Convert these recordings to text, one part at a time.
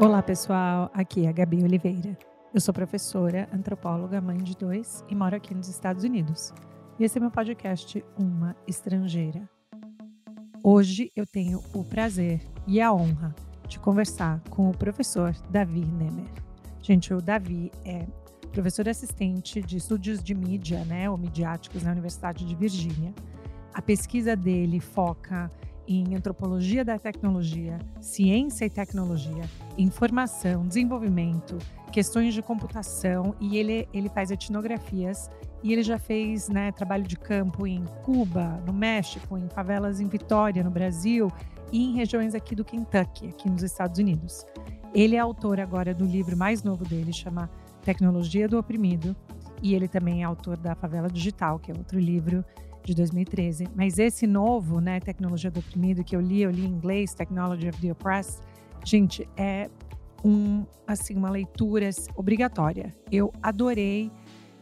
Olá, pessoal. Aqui é a Gabi Oliveira. Eu sou professora, antropóloga, mãe de dois e moro aqui nos Estados Unidos. E esse é meu podcast Uma Estrangeira. Hoje eu tenho o prazer e a honra de conversar com o professor Davi Nemer. Gente, o Davi é professor assistente de estudos de mídia, né, ou midiáticos na Universidade de Virgínia. A pesquisa dele foca em antropologia da tecnologia, ciência e tecnologia, informação, desenvolvimento, questões de computação e ele, ele faz etnografias e ele já fez né, trabalho de campo em Cuba, no México, em favelas em Vitória, no Brasil e em regiões aqui do Kentucky, aqui nos Estados Unidos. Ele é autor agora do livro mais novo dele, chama Tecnologia do Oprimido, e ele também é autor da Favela Digital, que é outro livro de 2013. Mas esse novo, né, Tecnologia do Oprimido, que eu li, eu li em inglês, Technology of the Oppressed, gente, é um, assim, uma leitura obrigatória. Eu adorei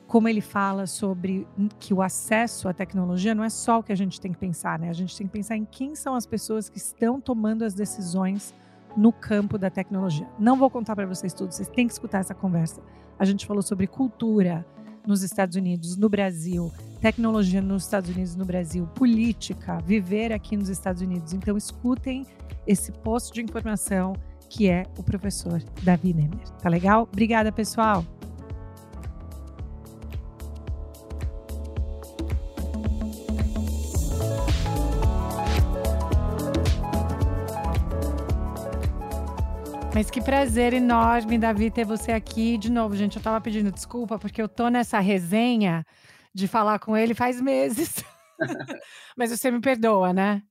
como ele fala sobre que o acesso à tecnologia não é só o que a gente tem que pensar, né? A gente tem que pensar em quem são as pessoas que estão tomando as decisões no campo da tecnologia. Não vou contar para vocês tudo, vocês têm que escutar essa conversa. A gente falou sobre cultura, nos Estados Unidos, no Brasil, tecnologia nos Estados Unidos, no Brasil, política, viver aqui nos Estados Unidos. Então, escutem esse posto de informação que é o professor Davi Nemer. Tá legal? Obrigada, pessoal! Mas que prazer enorme, Davi, ter você aqui de novo. Gente, eu tava pedindo desculpa porque eu tô nessa resenha de falar com ele faz meses. Mas você me perdoa, né?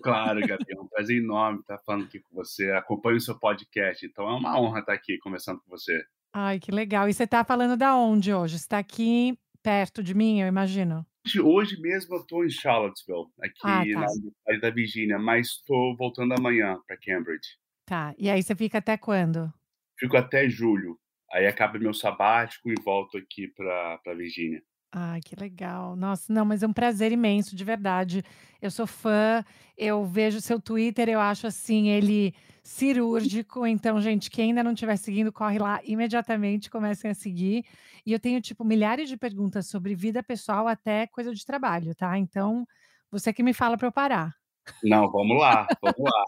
Claro, Gabi, é um prazer enorme estar falando aqui com você. Acompanho o seu podcast, então é uma honra estar aqui conversando com você. Ai, que legal. E você está falando da onde hoje? Você está aqui perto de mim, eu imagino? Hoje mesmo eu estou em Charlottesville, aqui ah, tá. na cidade da Virgínia, mas estou voltando amanhã para Cambridge. Tá. E aí você fica até quando? Fico até julho. Aí acaba meu sabático e volto aqui para Virgínia. Ai, que legal. Nossa, não, mas é um prazer imenso, de verdade. Eu sou fã, eu vejo seu Twitter, eu acho assim, ele cirúrgico. Então, gente, quem ainda não estiver seguindo, corre lá imediatamente, comecem a seguir. E eu tenho, tipo, milhares de perguntas sobre vida pessoal até coisa de trabalho, tá? Então, você que me fala para eu parar. Não, vamos lá, vamos lá.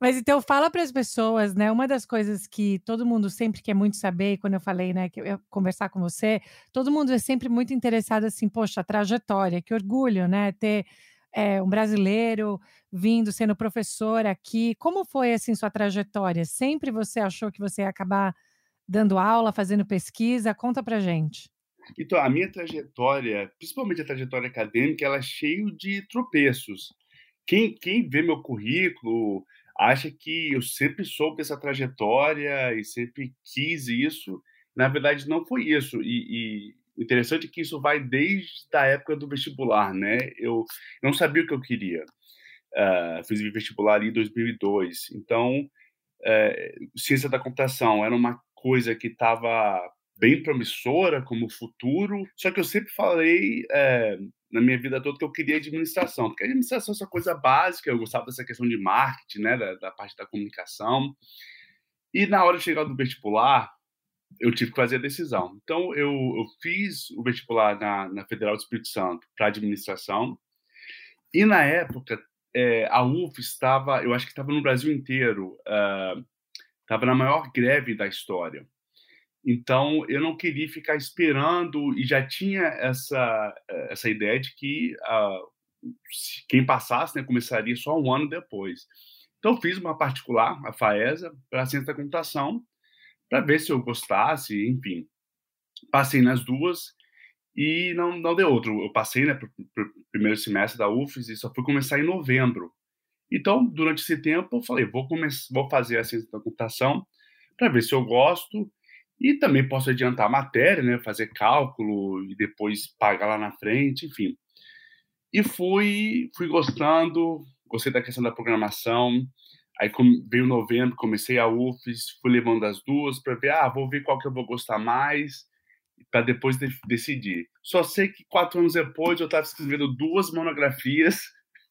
Mas então fala para as pessoas, né? Uma das coisas que todo mundo sempre quer muito saber, quando eu falei, né, que eu ia conversar com você, todo mundo é sempre muito interessado assim, poxa, trajetória, que orgulho, né, ter é, um brasileiro vindo sendo professor aqui. Como foi assim sua trajetória? Sempre você achou que você ia acabar dando aula, fazendo pesquisa? Conta para gente. Então, a minha trajetória, principalmente a trajetória acadêmica, ela é cheia de tropeços. Quem, quem vê meu currículo acha que eu sempre soube essa trajetória e sempre quis isso. Na verdade, não foi isso. E, e interessante que isso vai desde a época do vestibular, né? Eu não sabia o que eu queria. Uh, fiz vestibular em 2002. Então, uh, ciência da computação era uma coisa que estava bem promissora como futuro. Só que eu sempre falei é, na minha vida toda que eu queria administração, porque administração é essa coisa básica, eu gostava dessa questão de marketing, né, da, da parte da comunicação. E na hora de chegar no vestibular, eu tive que fazer a decisão. Então, eu, eu fiz o vestibular na, na Federal do Espírito Santo para administração. E na época, é, a UF estava, eu acho que estava no Brasil inteiro, estava uh, na maior greve da história. Então, eu não queria ficar esperando e já tinha essa, essa ideia de que uh, quem passasse né, começaria só um ano depois. Então, fiz uma particular, a FAESA, para a ciência da computação, para ver se eu gostasse, enfim. Passei nas duas e não, não deu outro. Eu passei né, para o primeiro semestre da UFES e só fui começar em novembro. Então, durante esse tempo, eu falei, vou, vou fazer a ciência da computação para ver se eu gosto e também posso adiantar a matéria, né, fazer cálculo e depois pagar lá na frente, enfim. E fui, fui gostando, gostei da questão da programação. Aí veio novembro, comecei a UFES, fui levando as duas para ver, ah, vou ver qual que eu vou gostar mais, para depois de decidir. Só sei que quatro anos depois eu estava escrevendo duas monografias,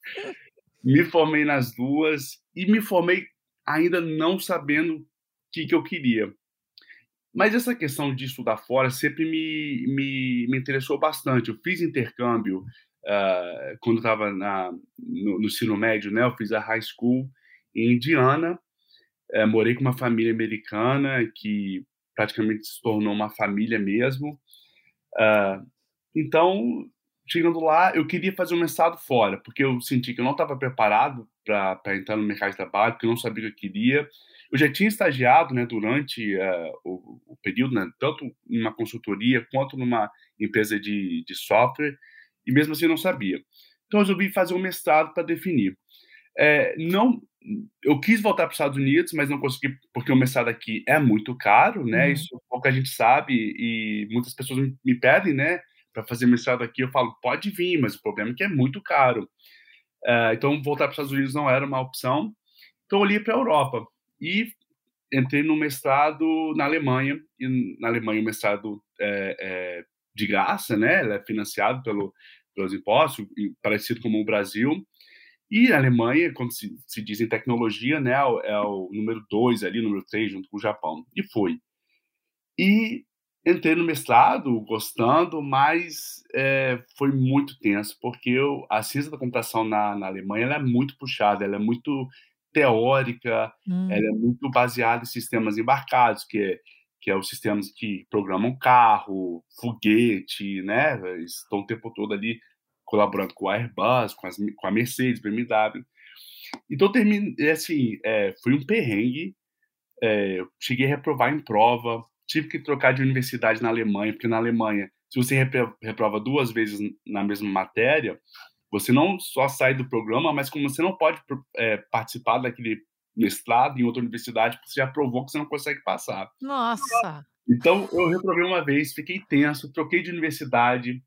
me formei nas duas e me formei ainda não sabendo que, que eu queria. Mas essa questão de estudar fora sempre me, me, me interessou bastante. Eu fiz intercâmbio uh, quando estava no, no ensino médio, né? Eu fiz a high school em Indiana. Uh, morei com uma família americana que praticamente se tornou uma família mesmo. Uh, então, chegando lá, eu queria fazer um mestrado fora, porque eu senti que eu não estava preparado para entrar no mercado de trabalho, porque eu não sabia o que eu queria. Eu já tinha estagiado né, durante uh, o, o, período, né, tanto em uma consultoria quanto numa empresa de, de software, e mesmo assim não sabia. Então, eu resolvi fazer um mestrado para definir. É, não, eu quis voltar para os Estados Unidos, mas não consegui, porque o mestrado aqui é muito caro, né? Uhum. Isso pouca gente sabe e muitas pessoas me, me pedem, né? Para fazer mestrado aqui, eu falo, pode vir, mas o problema é que é muito caro. Uh, então, voltar para os Estados Unidos não era uma opção. Então, eu olhei para a Europa e entrei no mestrado na Alemanha. E na Alemanha, o mestrado é, é de graça, né? Ele é financiado pelo, pelos impostos, parecido com o Brasil. E a Alemanha, quando se, se diz em tecnologia, né, é o, é o número dois ali, número três, junto com o Japão. E foi. E entrei no mestrado gostando, mas é, foi muito tenso, porque eu, a ciência da computação na, na Alemanha é muito puxada, ela é muito teórica, hum. ela é muito baseada em sistemas embarcados, que é, que é os sistemas que programam carro, foguete, né? Estão o tempo todo ali colaborando com a Airbus, com, as, com a Mercedes, BMW. Então, terminei, assim, é, foi um perrengue. É, cheguei a reprovar em prova, tive que trocar de universidade na Alemanha, porque na Alemanha, se você reprova duas vezes na mesma matéria, você não só sai do programa, mas como você não pode é, participar daquele mestrado em outra universidade, porque você já provou que você não consegue passar. Nossa! Então, eu reprovei uma vez, fiquei tenso, troquei de universidade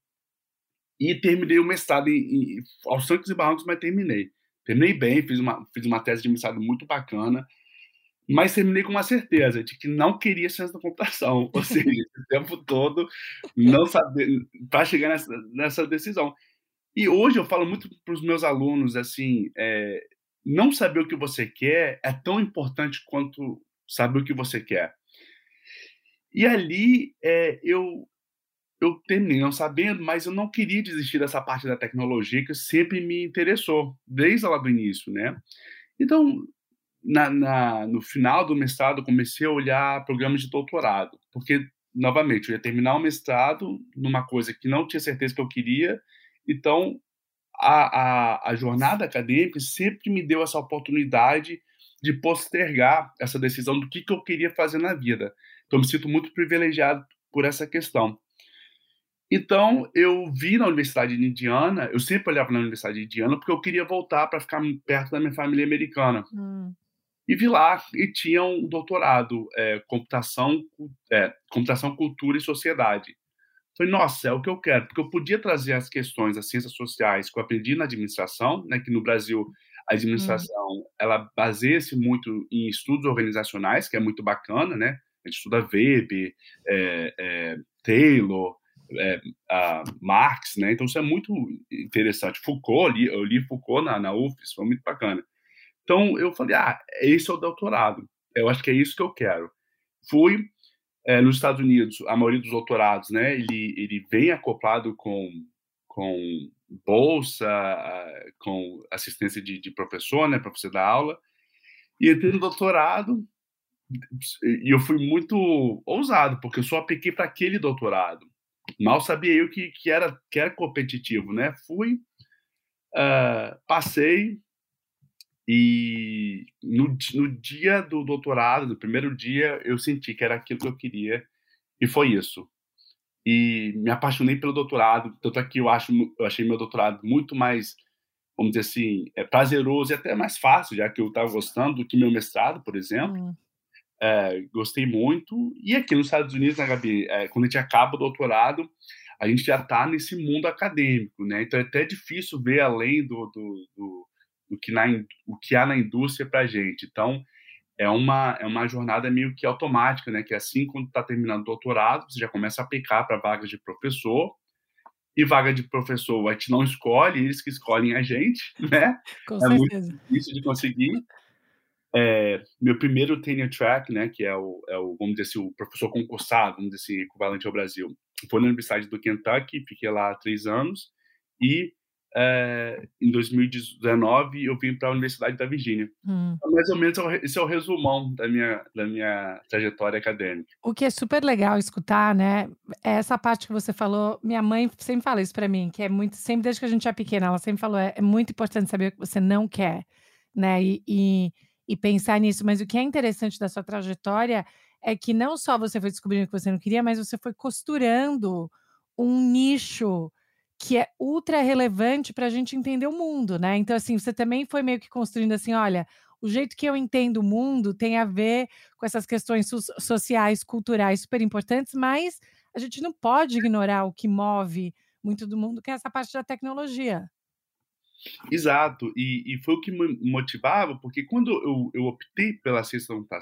e terminei o mestrado em, em, aos trancos e barrancos, mas terminei. Terminei bem, fiz uma, fiz uma tese de mestrado muito bacana, mas terminei com uma certeza de que não queria ciência da computação, ou seja, o tempo todo não saber para chegar nessa, nessa, decisão. E hoje eu falo muito para os meus alunos assim, é, não saber o que você quer é tão importante quanto saber o que você quer. E ali é, eu eu terminei não sabendo, mas eu não queria desistir dessa parte da tecnologia que sempre me interessou desde lá do início, né? Então na, na, no final do mestrado, comecei a olhar programas de doutorado, porque, novamente, eu ia terminar o mestrado numa coisa que não tinha certeza que eu queria, então a, a, a jornada acadêmica sempre me deu essa oportunidade de postergar essa decisão do que, que eu queria fazer na vida. Então, me sinto muito privilegiado por essa questão. Então, eu vi na Universidade de Indiana, eu sempre olhava na Universidade de Indiana porque eu queria voltar para ficar perto da minha família americana. Hum. E vi lá e tinha um doutorado, é, computação, é, computação, cultura e sociedade. Falei, nossa, é o que eu quero, porque eu podia trazer as questões das ciências sociais que eu aprendi na administração, né, que no Brasil a administração hum. ela baseia-se muito em estudos organizacionais, que é muito bacana, né? A gente estuda Weber, é, é, Taylor, é, Marx, né? Então isso é muito interessante. Foucault, eu li, eu li Foucault na, na UFES, foi muito bacana. Então eu falei, ah, esse é o doutorado. Eu acho que é isso que eu quero. Fui é, nos Estados Unidos, a maioria dos doutorados, né? Ele ele vem acoplado com com bolsa, com assistência de, de professor, né? Professor da aula. E entrei no doutorado e eu fui muito ousado, porque eu só apliquei para aquele doutorado. Mal sabia eu que, que, era, que era competitivo, né? Fui, uh, passei, e no, no dia do doutorado, no primeiro dia, eu senti que era aquilo que eu queria, e foi isso. E me apaixonei pelo doutorado, tanto é que eu, acho, eu achei meu doutorado muito mais, vamos dizer assim, é, prazeroso e até mais fácil, já que eu estava gostando do que meu mestrado, por exemplo. Hum. É, gostei muito. E aqui nos Estados Unidos, né, Gabi, é, quando a gente acaba o doutorado, a gente já está nesse mundo acadêmico, né? Então é até difícil ver além do, do, do o que, na, o que há na indústria para a gente. Então, é uma, é uma jornada meio que automática, né? Que assim, quando está terminando o doutorado, você já começa a aplicar para vagas de professor, e vaga de professor a gente não escolhe, eles que escolhem a gente, né? Com é certeza. muito difícil de conseguir. é, meu primeiro tenure track, né, que é o, é o, vamos dizer assim, o professor concursado, vamos dizer assim, equivalente ao Brasil, foi na Universidade do Kentucky, fiquei lá três anos, e é, em 2019 eu vim para a Universidade da Virgínia. Hum. Então, mais ou menos esse é o resumão da minha, da minha trajetória acadêmica. O que é super legal escutar, né? É essa parte que você falou. Minha mãe sempre fala isso para mim, que é muito, sempre desde que a gente é pequena, ela sempre falou: é, é muito importante saber o que você não quer, né? E, e, e pensar nisso. Mas o que é interessante da sua trajetória é que não só você foi descobrindo o que você não queria, mas você foi costurando um nicho que é ultra relevante para a gente entender o mundo, né? Então, assim, você também foi meio que construindo assim: olha, o jeito que eu entendo o mundo tem a ver com essas questões so sociais, culturais super importantes, mas a gente não pode ignorar o que move muito do mundo, que é essa parte da tecnologia. Exato, e, e foi o que me motivava, porque quando eu, eu optei pela ciência da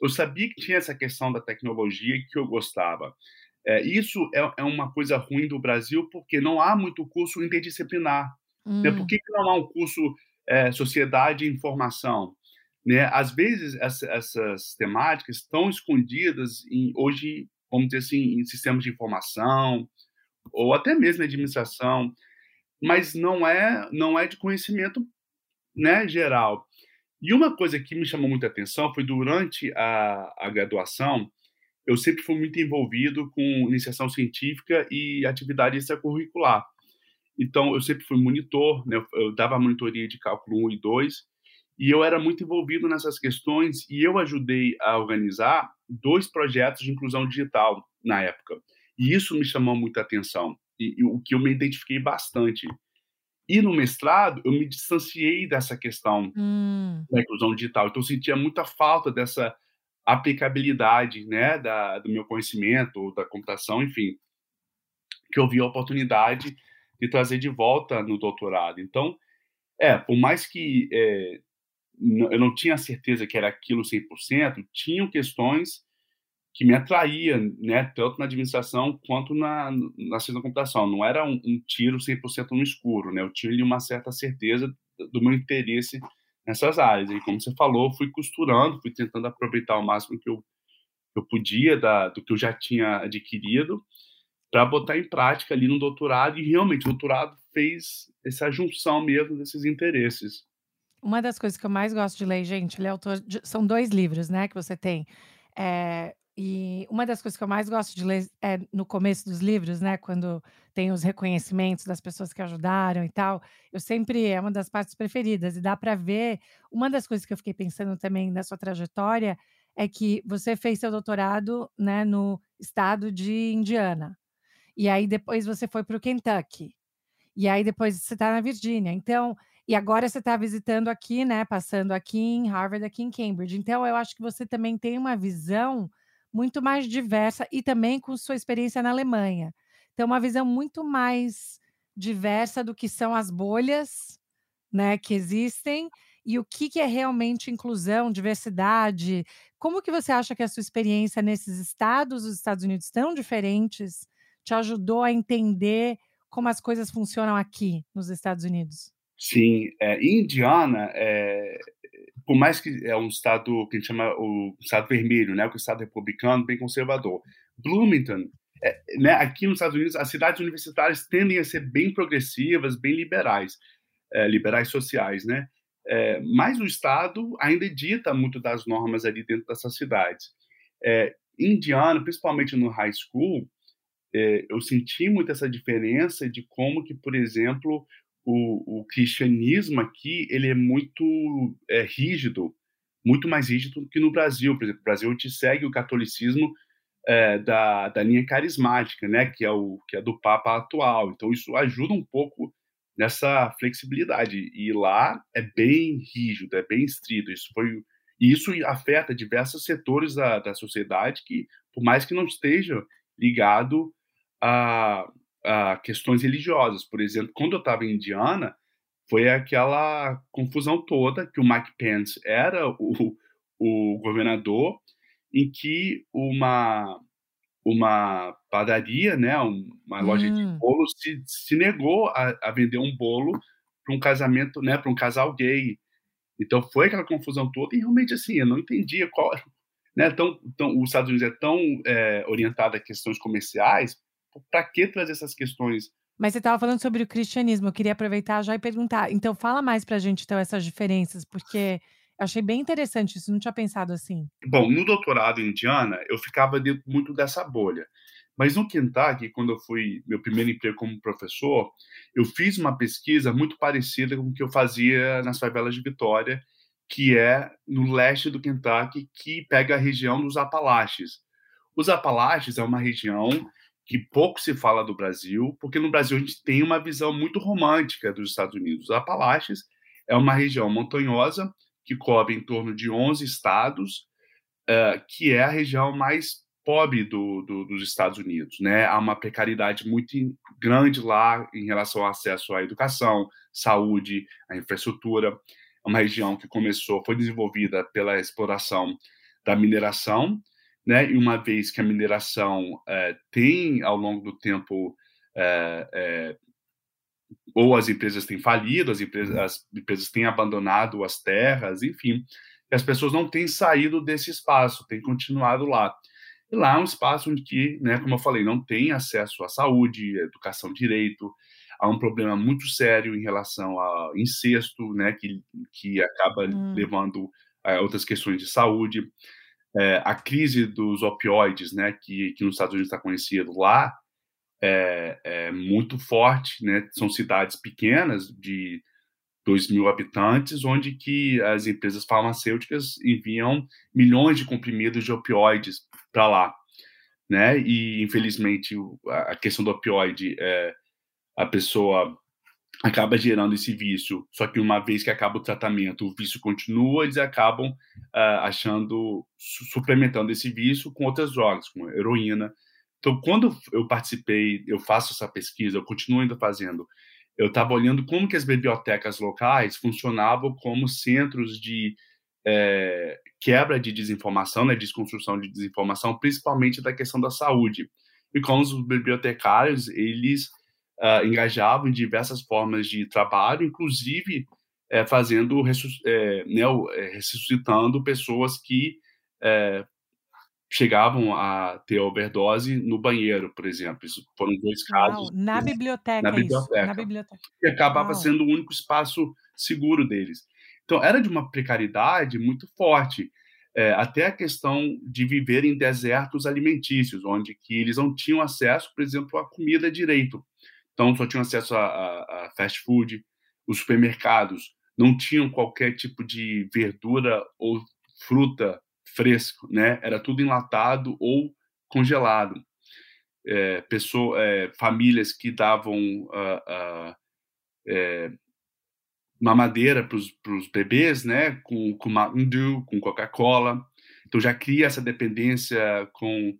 eu sabia que tinha essa questão da tecnologia que eu gostava. É, isso é, é, uma coisa ruim do Brasil, porque não há muito curso interdisciplinar. Hum. Né? Por que, que, não há um curso é, Sociedade e Informação? Né? Às vezes, essa, essas temáticas estão escondidas em, hoje, vamos dizer assim, em sistemas de informação, ou até mesmo em administração, mas não é, não é de conhecimento né, geral. E uma coisa que me chamou muita atenção foi durante a, a graduação, eu sempre fui muito envolvido com iniciação científica e atividade extracurricular. Então, eu sempre fui monitor, né? eu dava monitoria de cálculo 1 e 2, e eu era muito envolvido nessas questões, e eu ajudei a organizar dois projetos de inclusão digital na época. E isso me chamou muita atenção, e, e o que eu me identifiquei bastante. E no mestrado, eu me distanciei dessa questão hum. da inclusão digital. Então, eu sentia muita falta dessa aplicabilidade né, da, do meu conhecimento, da computação, enfim, que eu vi a oportunidade de trazer de volta no doutorado. Então, é, por mais que é, eu não tinha certeza que era aquilo 100%, tinham questões que me atraíam, né, tanto na administração quanto na, na ciência da computação. Não era um, um tiro 100% no escuro, né? Eu tinha uma certa certeza do meu interesse nessas áreas. E como você falou, fui costurando, fui tentando aproveitar o máximo que eu, que eu podia da, do que eu já tinha adquirido para botar em prática ali no doutorado. E realmente o doutorado fez essa junção mesmo desses interesses. Uma das coisas que eu mais gosto de ler, gente, ele é autor de, são dois livros, né, que você tem. É, e uma das coisas que eu mais gosto de ler é no começo dos livros, né, quando tem os reconhecimentos das pessoas que ajudaram e tal. Eu sempre é uma das partes preferidas e dá para ver. Uma das coisas que eu fiquei pensando também na sua trajetória é que você fez seu doutorado, né, no estado de Indiana. E aí depois você foi para o Kentucky. E aí depois você está na Virgínia. Então, e agora você está visitando aqui, né, passando aqui em Harvard, aqui em Cambridge. Então, eu acho que você também tem uma visão muito mais diversa e também com sua experiência na Alemanha. Então, uma visão muito mais diversa do que são as bolhas né, que existem e o que, que é realmente inclusão, diversidade. Como que você acha que a sua experiência nesses estados, os Estados Unidos tão diferentes, te ajudou a entender como as coisas funcionam aqui nos Estados Unidos? Sim, é, Indiana, é, por mais que é um estado que a gente chama o estado vermelho, né, o estado republicano, bem conservador. Bloomington, é, né, aqui nos Estados Unidos, as cidades universitárias tendem a ser bem progressivas, bem liberais, é, liberais sociais, né? É, mas o Estado ainda dita muito das normas ali dentro dessas cidades. É, Indiana, principalmente no high school, é, eu senti muito essa diferença de como que, por exemplo, o, o cristianismo aqui ele é muito é, rígido, muito mais rígido do que no Brasil. Por exemplo, no Brasil gente segue o catolicismo é, da, da linha carismática, né, que é o que é do Papa atual. Então isso ajuda um pouco nessa flexibilidade. E lá é bem rígido, é bem estrito. Isso foi e isso afeta diversos setores da, da sociedade que, por mais que não esteja ligado a uh, questões religiosas. Por exemplo, quando eu estava em Indiana, foi aquela confusão toda que o Mike Pence era o, o governador, em que uma uma padaria, né, uma loja de hum. bolo se, se negou a, a, vender um bolo para um casamento, né, para um casal gay. Então foi aquela confusão toda e realmente assim, eu não entendia qual, né, tão, tão, os Estados Unidos é tão é, orientado a questões comerciais, para que trazer essas questões? Mas você estava falando sobre o cristianismo, eu queria aproveitar já e perguntar. Então fala mais para a gente então essas diferenças, porque eu achei bem interessante isso, não tinha pensado assim. Bom, no doutorado em Indiana, eu ficava dentro muito dessa bolha. Mas no Kentucky, quando eu fui meu primeiro emprego como professor, eu fiz uma pesquisa muito parecida com o que eu fazia nas favelas de Vitória, que é no leste do Kentucky, que pega a região dos Apalaches. Os Apalaches é uma região que pouco se fala do Brasil, porque no Brasil a gente tem uma visão muito romântica dos Estados Unidos. Os Apalaches é uma região montanhosa que cobre em torno de 11 estados, uh, que é a região mais pobre do, do, dos Estados Unidos, né? Há uma precariedade muito grande lá em relação ao acesso à educação, saúde, à infraestrutura. É uma região que começou, foi desenvolvida pela exploração da mineração, né? E uma vez que a mineração é, tem ao longo do tempo é, é, ou as empresas têm falido, as empresas, as empresas têm abandonado as terras, enfim, as pessoas não têm saído desse espaço, têm continuado lá. E lá é um espaço onde que, né, como eu falei, não tem acesso à saúde, à educação, direito. Há um problema muito sério em relação ao incesto, né, que, que acaba hum. levando a outras questões de saúde. É, a crise dos opioides, né, que, que nos Estados Unidos está conhecido lá, é, é, muito forte, né? São cidades pequenas de 2 mil habitantes, onde que as empresas farmacêuticas enviam milhões de comprimidos de opioides para lá, né? E infelizmente a questão do opioide é a pessoa acaba gerando esse vício, só que uma vez que acaba o tratamento, o vício continua, eles acabam uh, achando, suplementando esse vício com outras drogas, como heroína. Então, quando eu participei, eu faço essa pesquisa, eu continuo ainda fazendo, eu estava olhando como que as bibliotecas locais funcionavam como centros de é, quebra de desinformação, né, desconstrução de desinformação, principalmente da questão da saúde. E como os bibliotecários, eles uh, engajavam em diversas formas de trabalho, inclusive é, fazendo, é, né, ressuscitando pessoas que chegavam a ter overdose no banheiro, por exemplo. Isso foram dois casos. na biblioteca, na biblioteca. Isso, na biblioteca. E acabava Uau. sendo o único espaço seguro deles. Então, era de uma precariedade muito forte. É, até a questão de viver em desertos alimentícios, onde que eles não tinham acesso, por exemplo, à comida direito. Então, só tinham acesso a, a, a fast food, os supermercados não tinham qualquer tipo de verdura ou fruta fresco, né? Era tudo enlatado ou congelado. É, pessoa, é, famílias que davam é, mamadeira para os bebês, né? Com, com Mountain Dew, com Coca-Cola. Então já cria essa dependência com,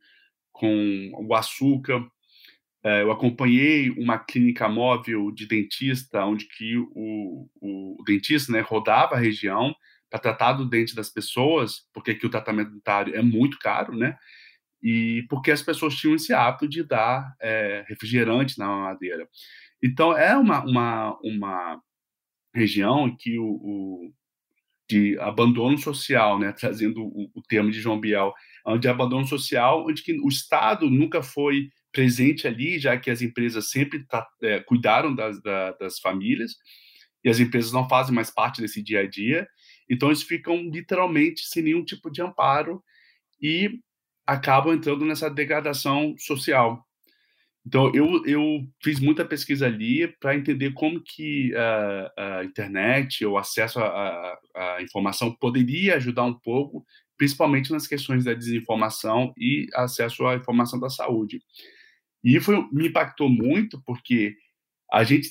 com o açúcar. É, eu acompanhei uma clínica móvel de dentista, onde que o, o, o dentista né, rodava a região para tratar do dente das pessoas, porque aqui o tratamento dentário é muito caro, né? E porque as pessoas tinham esse hábito de dar é, refrigerante na madeira. Então, é uma, uma, uma região que o, o de abandono social, né, trazendo o, o, termo de João Biel, de abandono social, onde que o Estado nunca foi presente ali, já que as empresas sempre tá, é, cuidaram das, da, das famílias, e as empresas não fazem mais parte desse dia a dia, então eles ficam literalmente sem nenhum tipo de amparo e acabam entrando nessa degradação social. Então eu, eu fiz muita pesquisa ali para entender como que a, internet, o acesso à informação poderia ajudar um pouco, principalmente nas questões da desinformação e acesso à informação da saúde. E foi, me impactou muito porque a gente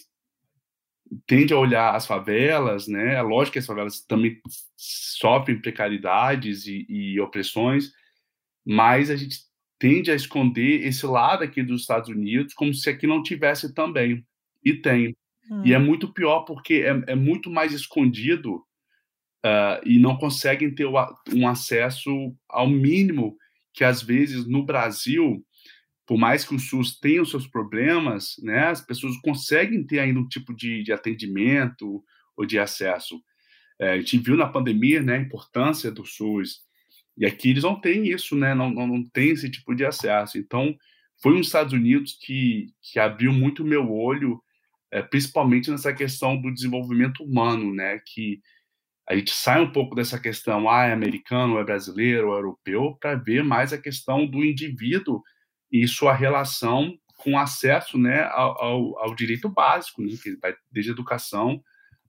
tende a olhar as favelas, né? É lógico que as favelas também sofrem precariedades e, e opressões, mas a gente tende a esconder esse lado aqui dos Estados Unidos como se aqui não tivesse também. E tem. Hum. E é hum. muito pior porque é, é muito mais escondido uh, e não conseguem ter um acesso ao mínimo que, às vezes, no Brasil, por mais que o SUS tenha os seus problemas, né, as pessoas conseguem ter ainda um tipo de, de atendimento ou de acesso. É, a gente viu na pandemia né, a importância do SUS, e aqui eles não têm isso, né, não, não, não tem esse tipo de acesso. Então, foi nos Estados Unidos que, que abriu muito o meu olho, é, principalmente nessa questão do desenvolvimento humano, né, que a gente sai um pouco dessa questão, ah, é americano, é brasileiro, é europeu, para ver mais a questão do indivíduo e sua relação com acesso né, ao, ao, direito básico, né, que vai desde a educação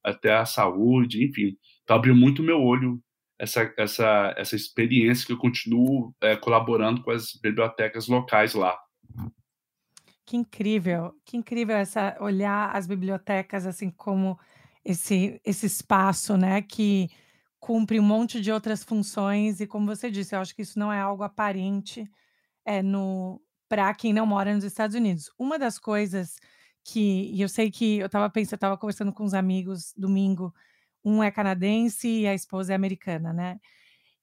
até a saúde, enfim. Então, abriu muito meu olho essa, essa, essa experiência que eu continuo é, colaborando com as bibliotecas locais lá. Que incrível, que incrível essa olhar as bibliotecas assim como esse esse espaço, né, que cumpre um monte de outras funções e como você disse, eu acho que isso não é algo aparente, é no para quem não mora nos Estados Unidos. Uma das coisas que e eu sei que eu estava pensando, estava conversando com uns amigos domingo, um é canadense e a esposa é americana, né.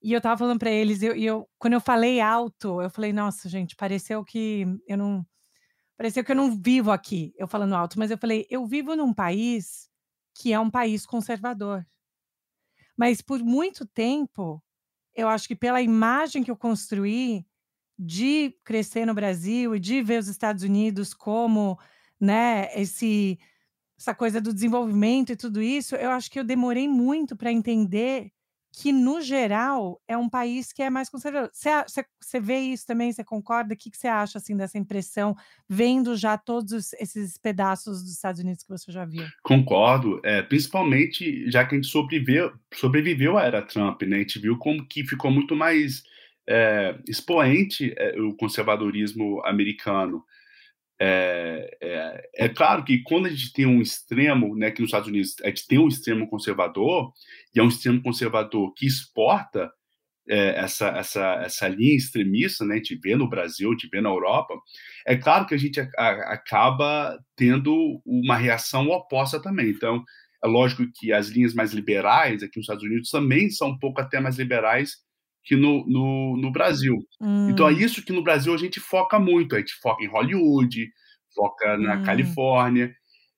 E eu estava falando para eles, eu, eu quando eu falei alto, eu falei: "Nossa, gente, pareceu que eu não pareceu que eu não vivo aqui", eu falando alto, mas eu falei: "Eu vivo num país que é um país conservador". Mas por muito tempo, eu acho que pela imagem que eu construí de crescer no Brasil e de ver os Estados Unidos como, né, esse essa coisa do desenvolvimento e tudo isso, eu acho que eu demorei muito para entender que, no geral, é um país que é mais conservador. Você vê isso também, você concorda? O que que você acha, assim, dessa impressão, vendo já todos esses pedaços dos Estados Unidos que você já viu? Concordo, é principalmente já que a gente sobreviveu sobreviveu à era Trump, né, a gente viu como que ficou muito mais, eh, expoente, eh, o conservadorismo americano. É, é, é, claro que quando a gente tem um extremo, né, que nos Estados Unidos a gente tem um extremo conservador, e é um extremo conservador que exporta é, essa, essa, essa linha extremista, né, a gente vê no Brasil, a gente vê na Europa, é claro que a gente a, a, acaba tendo uma reação oposta também. Então, é lógico que as linhas mais liberais aqui nos Estados Unidos também são um pouco até mais liberais que no, no, no Brasil. Hum. Então é isso que no Brasil a gente foca muito. A gente foca em Hollywood, foca na hum. Califórnia,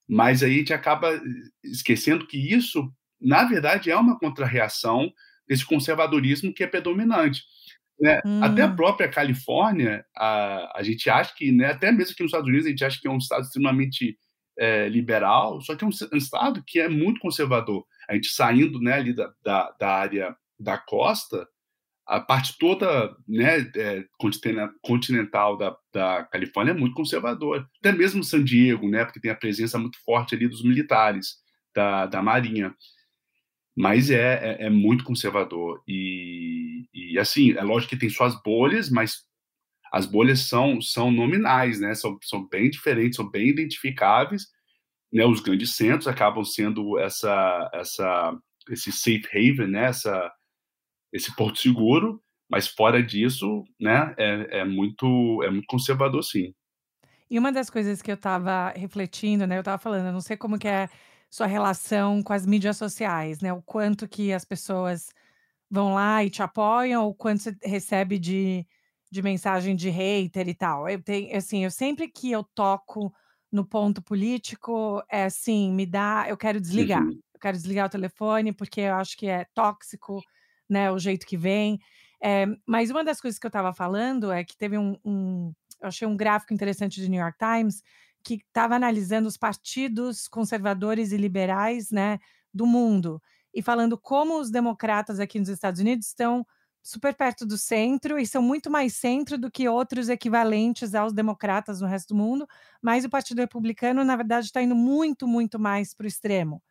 mas aí a gente acaba esquecendo que isso, na verdade, é uma contrarreação desse conservadorismo que é predominante. Né? Hum. Até a própria Califórnia, a, a gente acha que, né, até mesmo aqui nos Estados Unidos, a gente acha que é um estado extremamente é, liberal, só que é um, um, estado que é muito conservador. A gente saindo né, ali da, da, da área da costa, a parte toda né, é, continental da, da Califórnia é muito conservadora. Até mesmo San Diego, né, porque tem a presença muito forte ali dos militares, da, da Marinha. Mas é, é, é muito conservador. E, e, assim, é lógico que tem suas bolhas, mas as bolhas são, são nominais, né, são, são bem diferentes, são bem identificáveis. Né, os grandes centros acabam sendo essa, essa, esse safe haven, né, essa esse porto seguro, mas fora disso, né, é, é muito é muito conservador, sim. E uma das coisas que eu estava refletindo, né, eu estava falando, eu não sei como que é sua relação com as mídias sociais, né, o quanto que as pessoas vão lá e te apoiam, ou quanto você recebe de, de mensagem de hater e tal. Eu tenho, assim, eu sempre que eu toco no ponto político, é assim, me dá, eu quero desligar. Uhum. Eu quero desligar o telefone porque eu acho que é tóxico, né, o jeito que vem. É, mas uma das coisas que eu estava falando é que teve um, um, eu achei um gráfico interessante do New York Times que estava analisando os partidos conservadores e liberais, né, do mundo e falando como os democratas aqui nos Estados Unidos estão super perto do centro e são muito mais centro do que outros equivalentes aos democratas no resto do mundo, mas o Partido Republicano, na verdade, está indo muito, muito mais para o extremo.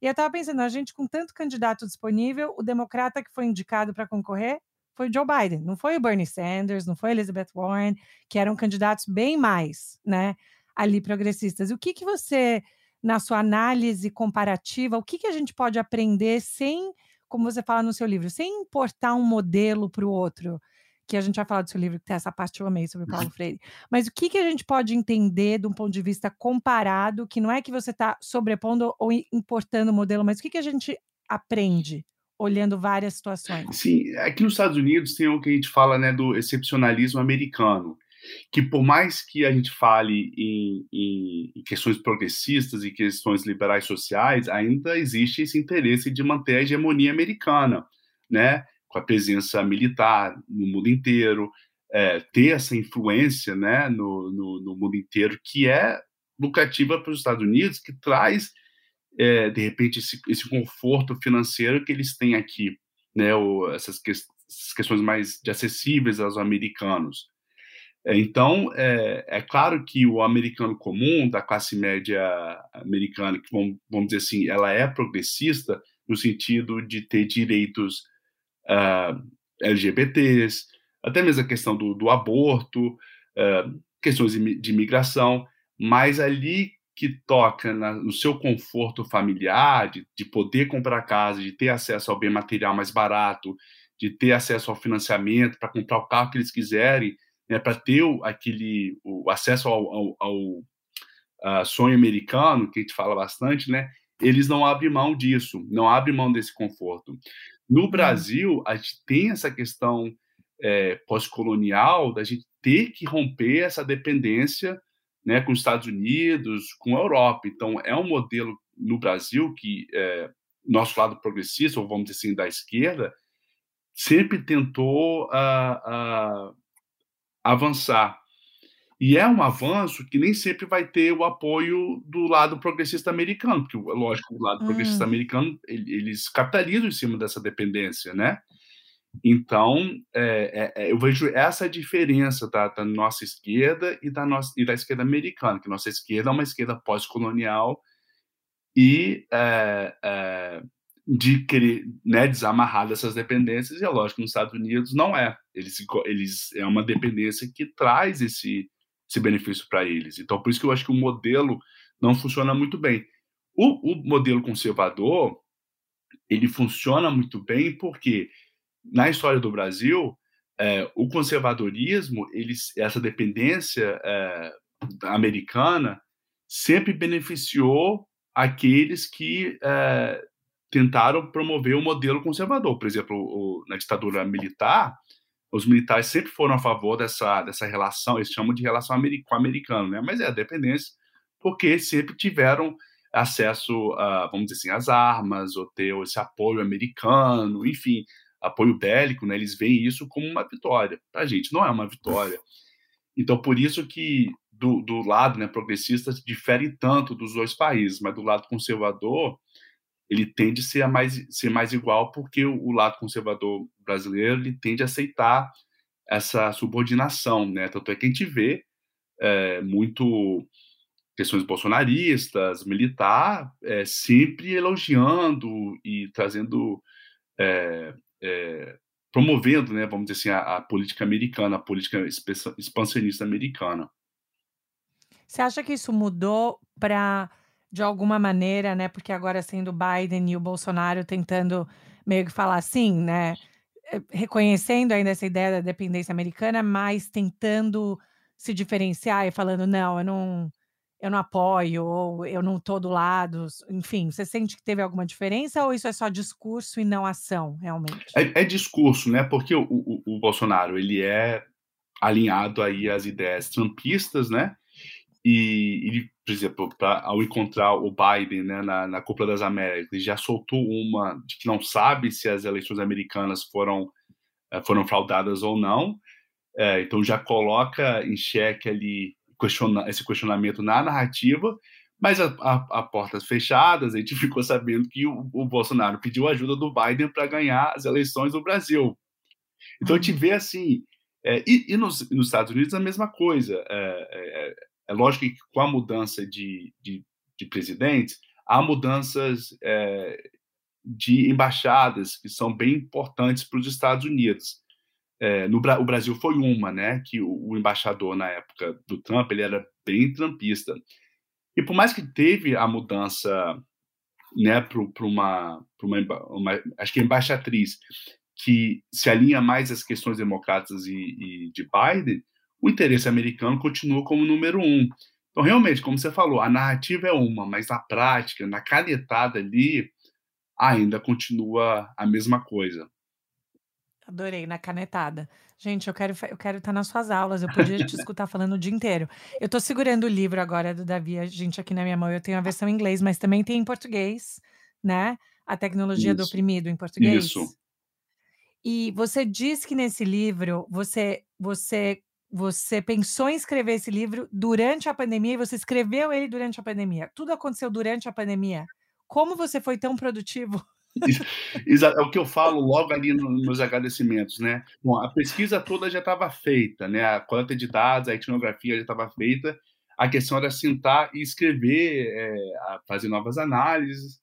E eu estava pensando, a gente com tanto candidato disponível, o democrata que foi indicado para concorrer foi Joe Biden, não foi o Bernie Sanders, não foi Elizabeth Warren, que eram candidatos bem mais, né, ali progressistas. O que que você, na sua análise comparativa, o que que a gente pode aprender sem, como você fala no seu livro, sem importar um modelo para o outro? Que a gente vai falar do seu livro, que tem essa parte eu amei sobre Paulo Freire. Mas o que, que a gente pode entender de um ponto de vista comparado, que não é que você está sobrepondo ou importando o modelo, mas o que, que a gente aprende olhando várias situações? Sim, aqui nos Estados Unidos tem o que a gente fala né, do excepcionalismo americano. que por mais que a gente fale em, em, em, questões progressistas e questões liberais sociais, ainda existe esse interesse de manter a hegemonia americana, né, com a presença militar no mundo inteiro, é, ter essa influência, né, no, no, no, mundo inteiro, que é lucrativa para os Estados Unidos, que traz, é, de repente, esse, esse, conforto financeiro que eles têm aqui, né, ou essas, que, essas questões mais acessíveis aos americanos. É, então, é, é, claro que o americano comum, da classe média americana, que vamos, vamos dizer assim, ela é progressista no sentido de ter direitos uh, ah, LGBTs, até mesmo a questão do, do aborto, uh, questões de imigração, mas ali que toca na, no seu conforto familiar, de, de poder comprar casa, de ter acesso ao bem material mais barato, de ter acesso ao financiamento para comprar o carro que eles quiserem, né, para ter o, aquele o acesso ao, ao, ao sonho americano, que a gente fala bastante, né, eles não abrem mão disso, não abrem mão desse conforto. No. Brasil, a gente tem essa questão é, pós-colonial da gente ter que romper essa dependência né, com os Estados Unidos, com a Europa. Então, é um modelo no Brasil que é, nosso lado progressista, ou vamos dizer assim, da esquerda, sempre tentou uh, uh, avançar. E é um avanço que nem sempre vai ter o apoio do lado progressista americano, porque, lógico, o lado hum. progressista americano, eles capitalizam em cima dessa dependência, né? Então, é, é, é, eu vejo essa diferença da, da, nossa esquerda e da, nossa, e da esquerda americana, que nossa esquerda é uma esquerda pós-colonial e é, é de querer né, desamarrar dessas dependências, e é lógico que nos Estados Unidos não é. Eles, eles é uma dependência que traz esse, esse benefício para eles. Então, por isso que eu acho que o modelo não funciona muito bem. O, o modelo conservador, ele funciona muito bem porque, na história do Brasil, é, o conservadorismo, essa dependência é, americana, sempre beneficiou aqueles que é, tentaram promover o modelo conservador. Por exemplo, o, na ditadura militar, os militares sempre foram a favor dessa, dessa relação, eles chamam de relação americano, né? mas é a dependência, porque sempre tiveram acesso, a, vamos dizer assim, às armas, ou ter esse apoio americano, enfim, apoio bélico, né? eles veem isso como uma vitória. Para a gente não é uma vitória. Então, por isso que do, do lado né, progressista difere tanto dos dois países, mas do lado conservador, ele tende a ser, mais, ser mais igual porque o, o, lado conservador brasileiro ele tende a aceitar essa subordinação, né? Tanto é que a gente vê é, muito questões bolsonaristas, militar, é, sempre elogiando e trazendo, é, é, promovendo, né, vamos dizer assim, a, a política americana, a política expansionista americana. Você acha que isso mudou para de alguma maneira, né? Porque agora sendo Biden e o Bolsonaro tentando meio que falar assim, né? Eh, reconhecendo ainda essa ideia da dependência americana, mas tentando se diferenciar e falando, não, eu não, eu não apoio, ou eu não estou do lado, enfim, você sente que teve alguma diferença ou isso é só discurso e não ação, realmente? É, é discurso, né? Porque o, o, o Bolsonaro, ele é alinhado aí às ideias trumpistas, né? E ele, por exemplo, pra, ao encontrar o Biden né, na, na Cúpula das Américas, ele já soltou uma de que não sabe se as eleições americanas foram, eh, foram fraudadas ou não. É, então já coloca em xeque ali questiona, esse questionamento na narrativa, mas a, a, a, portas fechadas, a gente ficou sabendo que o, o Bolsonaro pediu ajuda do Biden para ganhar as eleições no Brasil. Então a gente vê assim, é, e, e nos, nos, Estados Unidos a mesma coisa. É, é, lógico que com a mudança de, de, de presidentes, há mudanças é, de embaixadas que são bem importantes para os Estados Unidos. É, no, o Brasil foi uma, né? Que o, o, embaixador na época do Trump ele era bem trumpista. E por mais que teve a mudança, né, para uma, uma, uma, acho que embaixatriz que se alinha mais às questões democratas e, e de Biden, o interesse americano continua como número um. Então, realmente, como você falou, a narrativa é uma, mas na prática, na canetada ali, ainda continua a mesma coisa. Adorei, na canetada. Gente, eu quero eu quero estar nas suas aulas, eu podia te escutar falando o dia inteiro. Eu estou segurando o livro agora do Davi, a gente aqui na minha mão, eu tenho a versão em inglês, mas também tem em português, né, A Tecnologia do Isso. Oprimido, em português. Isso. E você diz que nesse livro, você você você pensou em escrever esse livro durante a pandemia e você escreveu ele durante a pandemia. Tudo aconteceu durante a pandemia. Como você foi tão produtivo? É o que eu falo logo ali nos agradecimentos, né. Bom, a pesquisa toda já estava feita, né, a coleta de dados, a etnografia já estava feita, a questão era sentar e escrever, eh, fazer novas análises.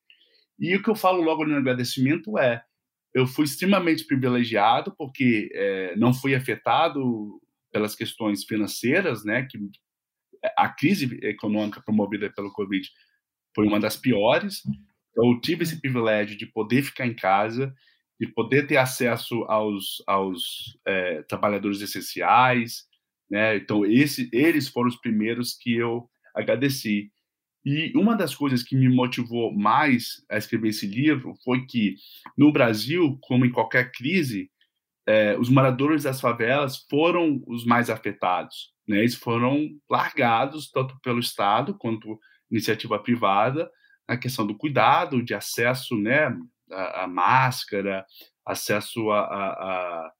E o que eu falo logo no agradecimento é, eu fui extremamente privilegiado, porque, eh, não fui afetado pelas questões financeiras, né, que a crise econômica promovida pelo covid foi uma das piores, eu tive esse privilégio de poder ficar em casa, de poder ter acesso aos, aos é, trabalhadores essenciais, né? Então esse, eles foram os primeiros que eu agradeci. E uma das coisas que me motivou mais a escrever esse livro foi que no Brasil, como em qualquer crise, é, os moradores das favelas foram os mais afetados. Né? Eles foram largados tanto pelo Estado quanto iniciativa privada a questão do cuidado, de acesso né, à, máscara, acesso a, a,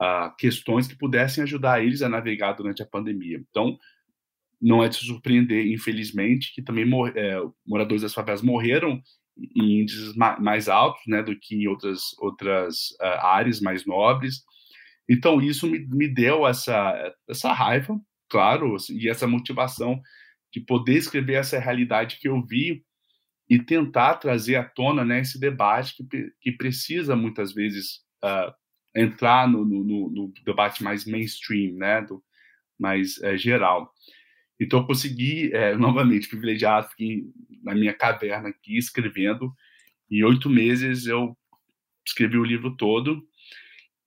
a, questões que pudessem ajudar eles a navegar durante a pandemia. Então, não é de surpreender, infelizmente, que também é, moradores das favelas morreram em índices mais altos né, do que em outras, outras uh, áreas mais nobres. Então, isso me, me deu essa, essa raiva, claro, e essa motivação de poder escrever essa realidade que eu vi e tentar trazer à tona né, esse debate que, que precisa muitas vezes uh, entrar no, no, no, debate mais mainstream, né, do, mais é, geral. Então eu consegui, é, novamente, privilegiado, fiquei na minha caverna aqui escrevendo. Em oito meses eu escrevi o livro todo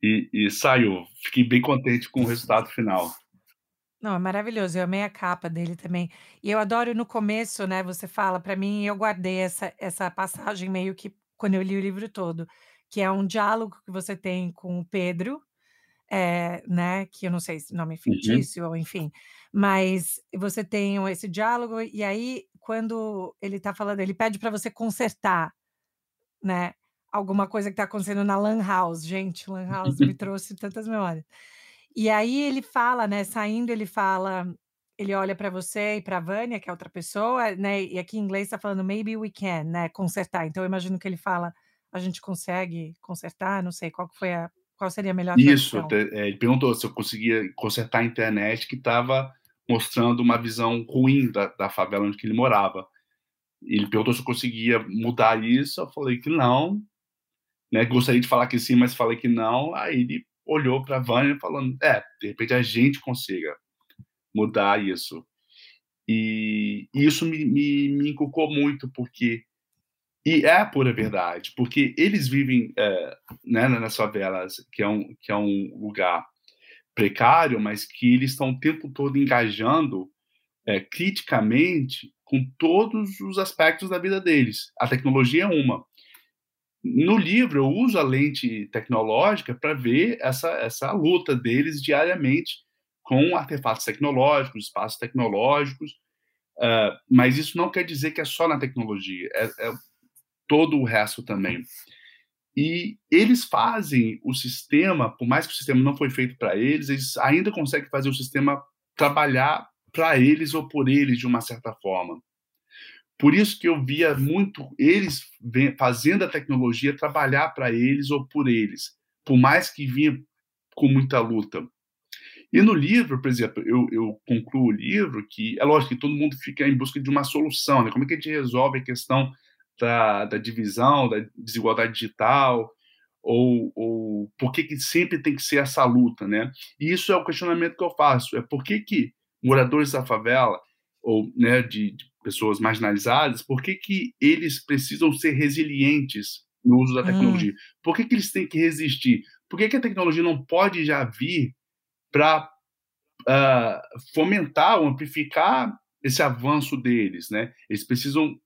e, e saiu. Fiquei bem contente com o resultado final. Não, é maravilhoso, eu amei a capa dele também. E eu adoro no começo, né, você fala para mim, eu guardei essa essa passagem meio que quando eu li o livro todo, que é um diálogo que você tem com o Pedro, eh, né, que eu não sei se nome Uhum. fictício ou enfim, mas você tem esse diálogo e aí quando ele tá falando ele pede para você consertar, né, alguma coisa que tá acontecendo na lan house. Gente, lan house me trouxe tantas memórias. E aí ele fala, né, saindo ele fala ele olha para você e pra Vânia, que é outra pessoa, né, e aqui em inglês tá falando "maybe we can", né, consertar. Então eu imagino que ele fala: "A gente consegue consertar?", não sei qual foi a qual seria a melhor Isso, eh, ele perguntou se eu conseguia consertar a internet que estava mostrando uma visão ruim da da favela onde ele morava. Ele perguntou se eu conseguia mudar isso, eu falei que não, né, gostaria de falar que sim, mas falei que não, aí ele olhou para a Vânia falando: "É, de repente a gente consiga mudar isso". E isso me me me inculcou muito, porque e é a pura verdade, porque eles vivem, eh, né, nas favelas, que é um que é um lugar precário, mas que eles estão o tempo todo engajando, eh, criticamente com todos os aspectos da vida deles. A tecnologia é uma. No livro, eu uso a lente tecnológica para ver essa, essa luta deles diariamente com artefatos tecnológicos, espaços tecnológicos, uh, mas isso não quer dizer que é só na tecnologia, é, é todo o resto também. E eles fazem o sistema, por mais que o sistema não foi feito para eles, eles ainda conseguem fazer o sistema trabalhar para eles ou por eles de uma certa forma. Por isso que eu via muito eles fazendo a tecnologia trabalhar para eles ou por eles, por mais que vinha com muita luta. E no livro, por exemplo, eu, eu concluo o livro que é lógico que todo mundo fica em busca de uma solução, né? Como é que a gente resolve a questão da, da divisão, da desigualdade digital, ou, ou por que, que sempre tem que ser essa luta, né? E isso é o questionamento que eu faço, é por que, que moradores da favela ou né, de, de pessoas marginalizadas, por que, que eles precisam ser resilientes no uso da tecnologia? Hum. Por que, que eles têm que resistir? Por que, que a tecnologia não pode já vir para uh, ah, fomentar ou amplificar esse avanço deles? Né? Eles precisam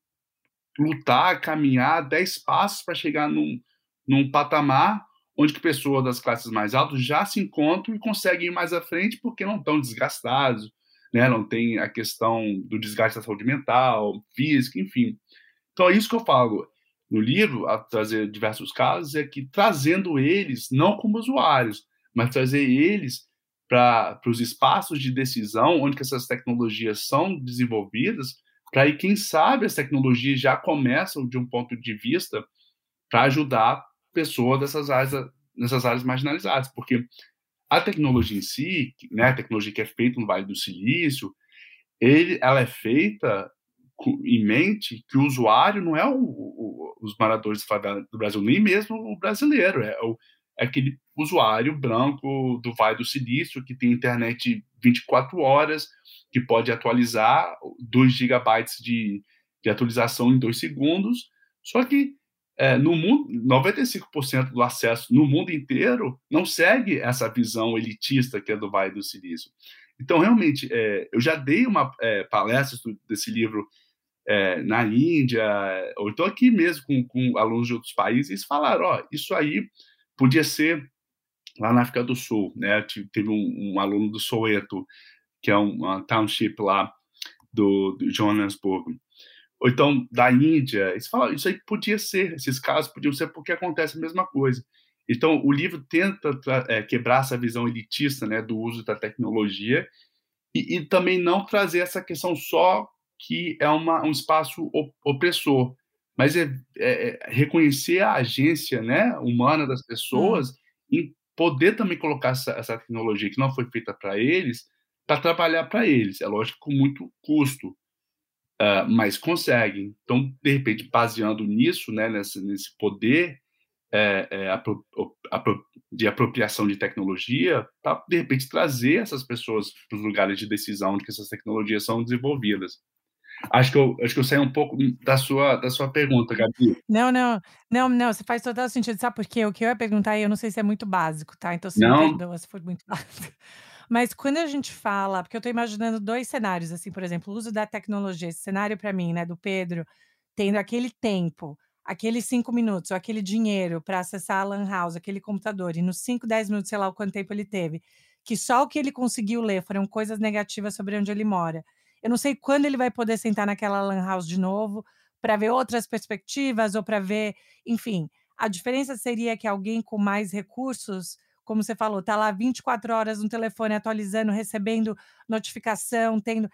lutar, caminhar dez passos para chegar num, num patamar onde que pessoas das classes mais altas já se encontram e conseguem ir mais à frente porque não estão desgastados, né? não tem a questão do desgaste da saúde mental, física, enfim. Então é isso que eu falo no livro, a trazer diversos casos, é que trazendo eles, não como usuários, mas trazer eles para os espaços de decisão onde essas tecnologias são desenvolvidas, para aí, quem sabe, as tecnologias já começam de um ponto de vista para ajudar pessoas dessas áreas, nessas áreas marginalizadas, porque a tecnologia em si, né, a tecnologia que é feita no Vale do Silício, ele, ela é feita em mente que o usuário não é o, o, os moradores do Brasil, nem mesmo o brasileiro, é, o, é aquele usuário branco do Vale do Silício que tem internet 24 horas, que pode atualizar 2 gigabytes de, de atualização em 2 segundos, só que é, no mundo, 95% do acesso no mundo inteiro não segue essa visão elitista que é do Vale do Silício. Então, realmente, é, eu já dei uma é, palestra desse livro é, na Índia, ou estou aqui mesmo com, com, alunos de outros países, e falaram: ó, isso aí podia ser lá na África do Sul, né? Teve um, um aluno do Soweto, que é um, uma township lá do, do Johannesburg, ou então da Índia. Eles falam, isso aí podia ser, esses casos podiam ser porque acontece a mesma coisa. Então, o livro tenta é, quebrar essa visão elitista né, do uso da tecnologia e, e também não trazer essa questão só que é uma, um espaço opressor, mas é, é, é, reconhecer a agência né, humana das pessoas hum. em poder também colocar essa, essa tecnologia que não foi feita para eles, para trabalhar para eles. É lógico, com muito custo, uh, mas conseguem. Então, de repente, baseando nisso, né, nesse, nesse poder é, é, apro, apro, de apropriação de tecnologia, para, de repente, trazer essas pessoas para os lugares de decisão onde essas tecnologias são desenvolvidas. Acho que eu, acho que eu saí um pouco da sua, da sua pergunta, Gabi. Não, não, não, não, você faz total sentido. Sabe por quê? O que eu ia perguntar, eu não sei se é muito básico, tá? Então, se não. me perdoa se for muito básico. Mas quando a gente fala, porque eu estou imaginando dois cenários, assim, por exemplo, o uso da tecnologia, esse cenário para mim, né, do Pedro, tendo aquele tempo, aqueles cinco minutos, ou aquele dinheiro para acessar a Lan House, aquele computador, e nos cinco, dez minutos, sei lá o quanto tempo ele teve, que só o que ele conseguiu ler foram coisas negativas sobre onde ele mora. Eu não sei quando ele vai poder sentar naquela Lan House de novo para ver outras perspectivas ou para ver, enfim. A diferença seria que alguém com mais recursos, como você falou, está lá 24 horas no telefone atualizando, recebendo notificação, tendo.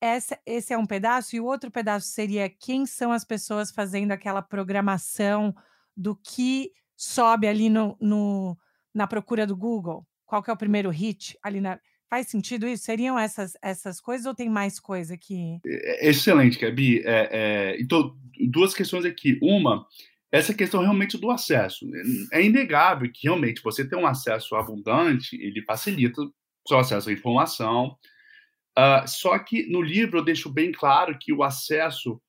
Essa, esse é um pedaço, e o outro pedaço seria quem são as pessoas fazendo aquela programação do que sobe ali no, no na procura do Google. Qual que é o primeiro hit ali na Faz sentido isso? Seriam essas, essas coisas ou tem mais coisa que. É, excelente, Gabi. É, é, então, duas questões aqui. Uma, essa questão realmente do acesso. É inegável que realmente você ter um acesso abundante, ele facilita o seu acesso à informação. Uh, só que no livro eu deixo bem claro que o acesso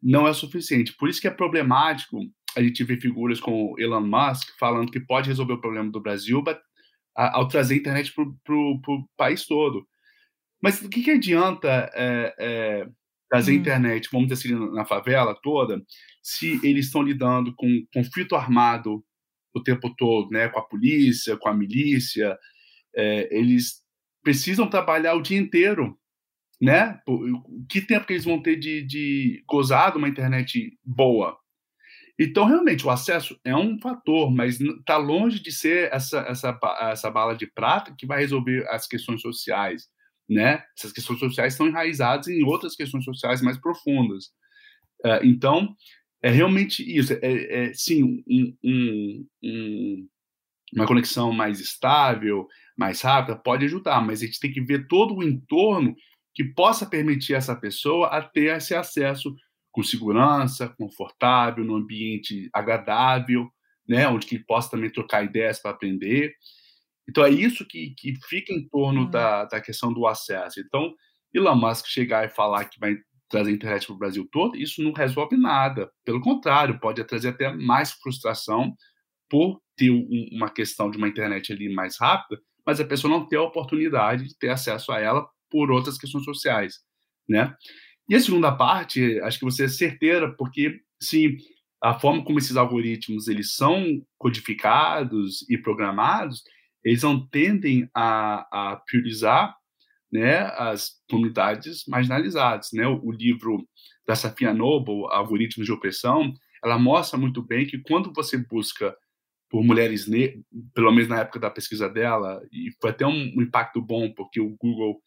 não é suficiente. Por isso que é problemático a gente ver figuras como Elon Musk falando que pode resolver o problema do Brasil, ao trazer a internet para o país todo. Mas o que, que adianta é, é, trazer hum. internet, vamos dizer assim, na favela toda, se eles estão lidando com conflito armado o tempo todo, né, com a polícia, com a milícia, é, eles precisam trabalhar o dia inteiro, né? Que tempo que eles vão ter de, de gozar de uma internet boa? Então, realmente, o acesso é um fator, mas está longe de ser essa, essa, essa bala de prata que vai resolver as questões sociais. Né? Essas questões sociais estão enraizadas em outras questões sociais mais profundas. Uh, então, é realmente isso. É, é sim, um, um, um, uma conexão mais estável, mais rápida, pode ajudar, mas a gente tem que ver todo o entorno que possa permitir essa pessoa a ter esse acesso com segurança, confortável, num ambiente agradável, né, onde que possa também trocar ideias para aprender. Então é isso que, que fica em torno hum. da, da questão do acesso. Então, Elon Musk chegar e falar que vai trazer internet para o Brasil todo, isso não resolve nada. Pelo contrário, pode trazer até mais frustração por ter um, uma questão de uma internet ali mais rápida, mas a pessoa não ter a oportunidade de ter acesso a ela por outras questões sociais, né? E a segunda parte, acho que você é certeira, porque sim, a forma como esses algoritmos eles são codificados e programados, eles não tendem a, a priorizar né, as comunidades marginalizadas. Né? O, o livro da Safia Noble, Algoritmos de Opressão, ela mostra muito bem que quando você busca por mulheres negras, pelo menos na época da pesquisa dela, e foi até um, um impacto bom, porque o Google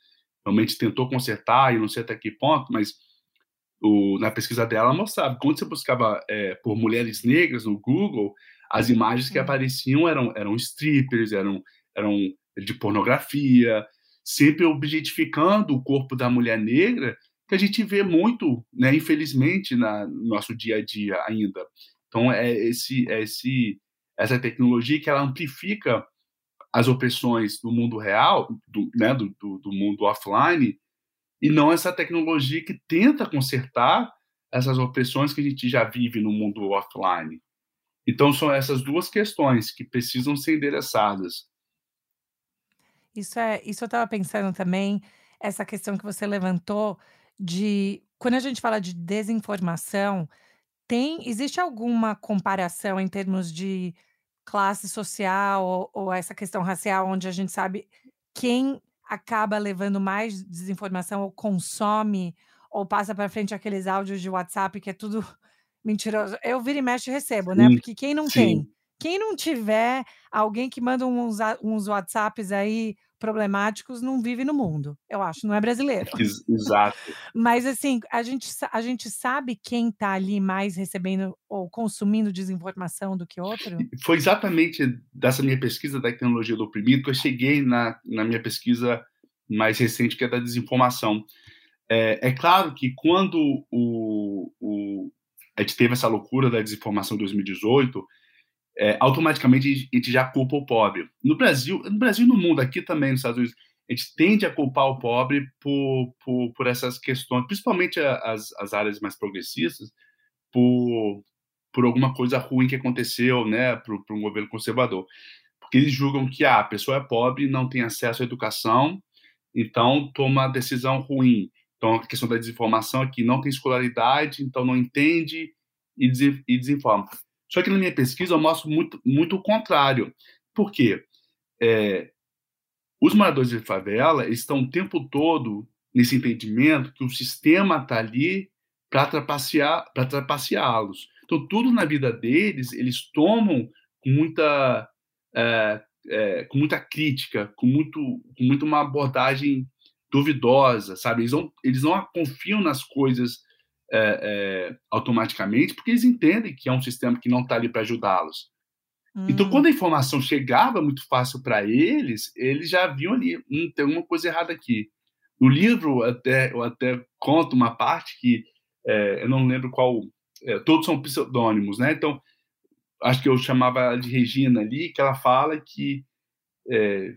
realmente tentou consertar, e não sei até que ponto, mas o, na pesquisa dela mostrava quando você buscava é, por mulheres negras no Google, as imagens que apareciam eram, eram strippers, eram, eram de pornografia, sempre objetificando o corpo da mulher negra, que a gente vê muito, né, infelizmente, na, no nosso dia a dia ainda. Então, é esse, é esse, essa tecnologia que ela amplifica as opressões do mundo real, do, né, do, do, do mundo offline, e não essa tecnologia que tenta consertar essas opressões que a gente já vive no mundo offline. Então, são essas duas questões que precisam ser endereçadas. Isso é, isso eu estava pensando também, essa questão que você levantou de quando a gente fala de desinformação, tem existe alguma comparação em termos de classe social ou, ou essa questão racial, onde a gente sabe quem acaba levando mais desinformação ou consome ou passa para frente aqueles áudios de WhatsApp que é tudo mentiroso. Eu viro e mexe e recebo, né? Porque quem não sim. tem, quem não tiver alguém que manda uns, uns WhatsApps aí problemáticos não vive no mundo, eu acho, não é brasileiro. Exato. Mas assim, a gente, a gente sabe quem está ali mais recebendo ou consumindo desinformação do que outro? Foi exatamente dessa minha pesquisa da tecnologia do oprimido que eu cheguei na, na minha pesquisa mais recente, que é da desinformação. É, é claro que quando o, o, a gente teve essa loucura da desinformação em 2018, é, automaticamente a gente já culpa o pobre. No Brasil, no Brasil no mundo, aqui também nos Estados Unidos, a gente tende a culpar o pobre por, por, por essas questões, principalmente as, as áreas mais progressistas, por, por alguma coisa ruim que aconteceu né, para um governo conservador. Porque eles julgam que ah, a pessoa é pobre, não tem acesso à educação, então toma decisão ruim. Então, a questão da desinformação aqui, não tem escolaridade, então não entende e desinforma. Só que na minha pesquisa eu mostro muito, muito o contrário. Por quê? É, os moradores de favela estão o tempo todo nesse entendimento que o sistema está ali para trapaceá-los. Então, tudo na vida deles, eles tomam com muita, é, é, com muita crítica, com muito, com muito uma abordagem duvidosa, sabe? Eles não, eles não confiam nas coisas é, é, automaticamente, porque eles entendem que é um sistema que não está ali para ajudá-los. Então, hum. Então, quando a informação chegava muito fácil para eles, eles já viam ali, hum, tem alguma coisa errada aqui. No livro, até, eu até conto uma parte que é, eu não lembro qual. É, todos são pseudônimos, né? Então, acho que eu chamava de Regina ali, que ela fala que é,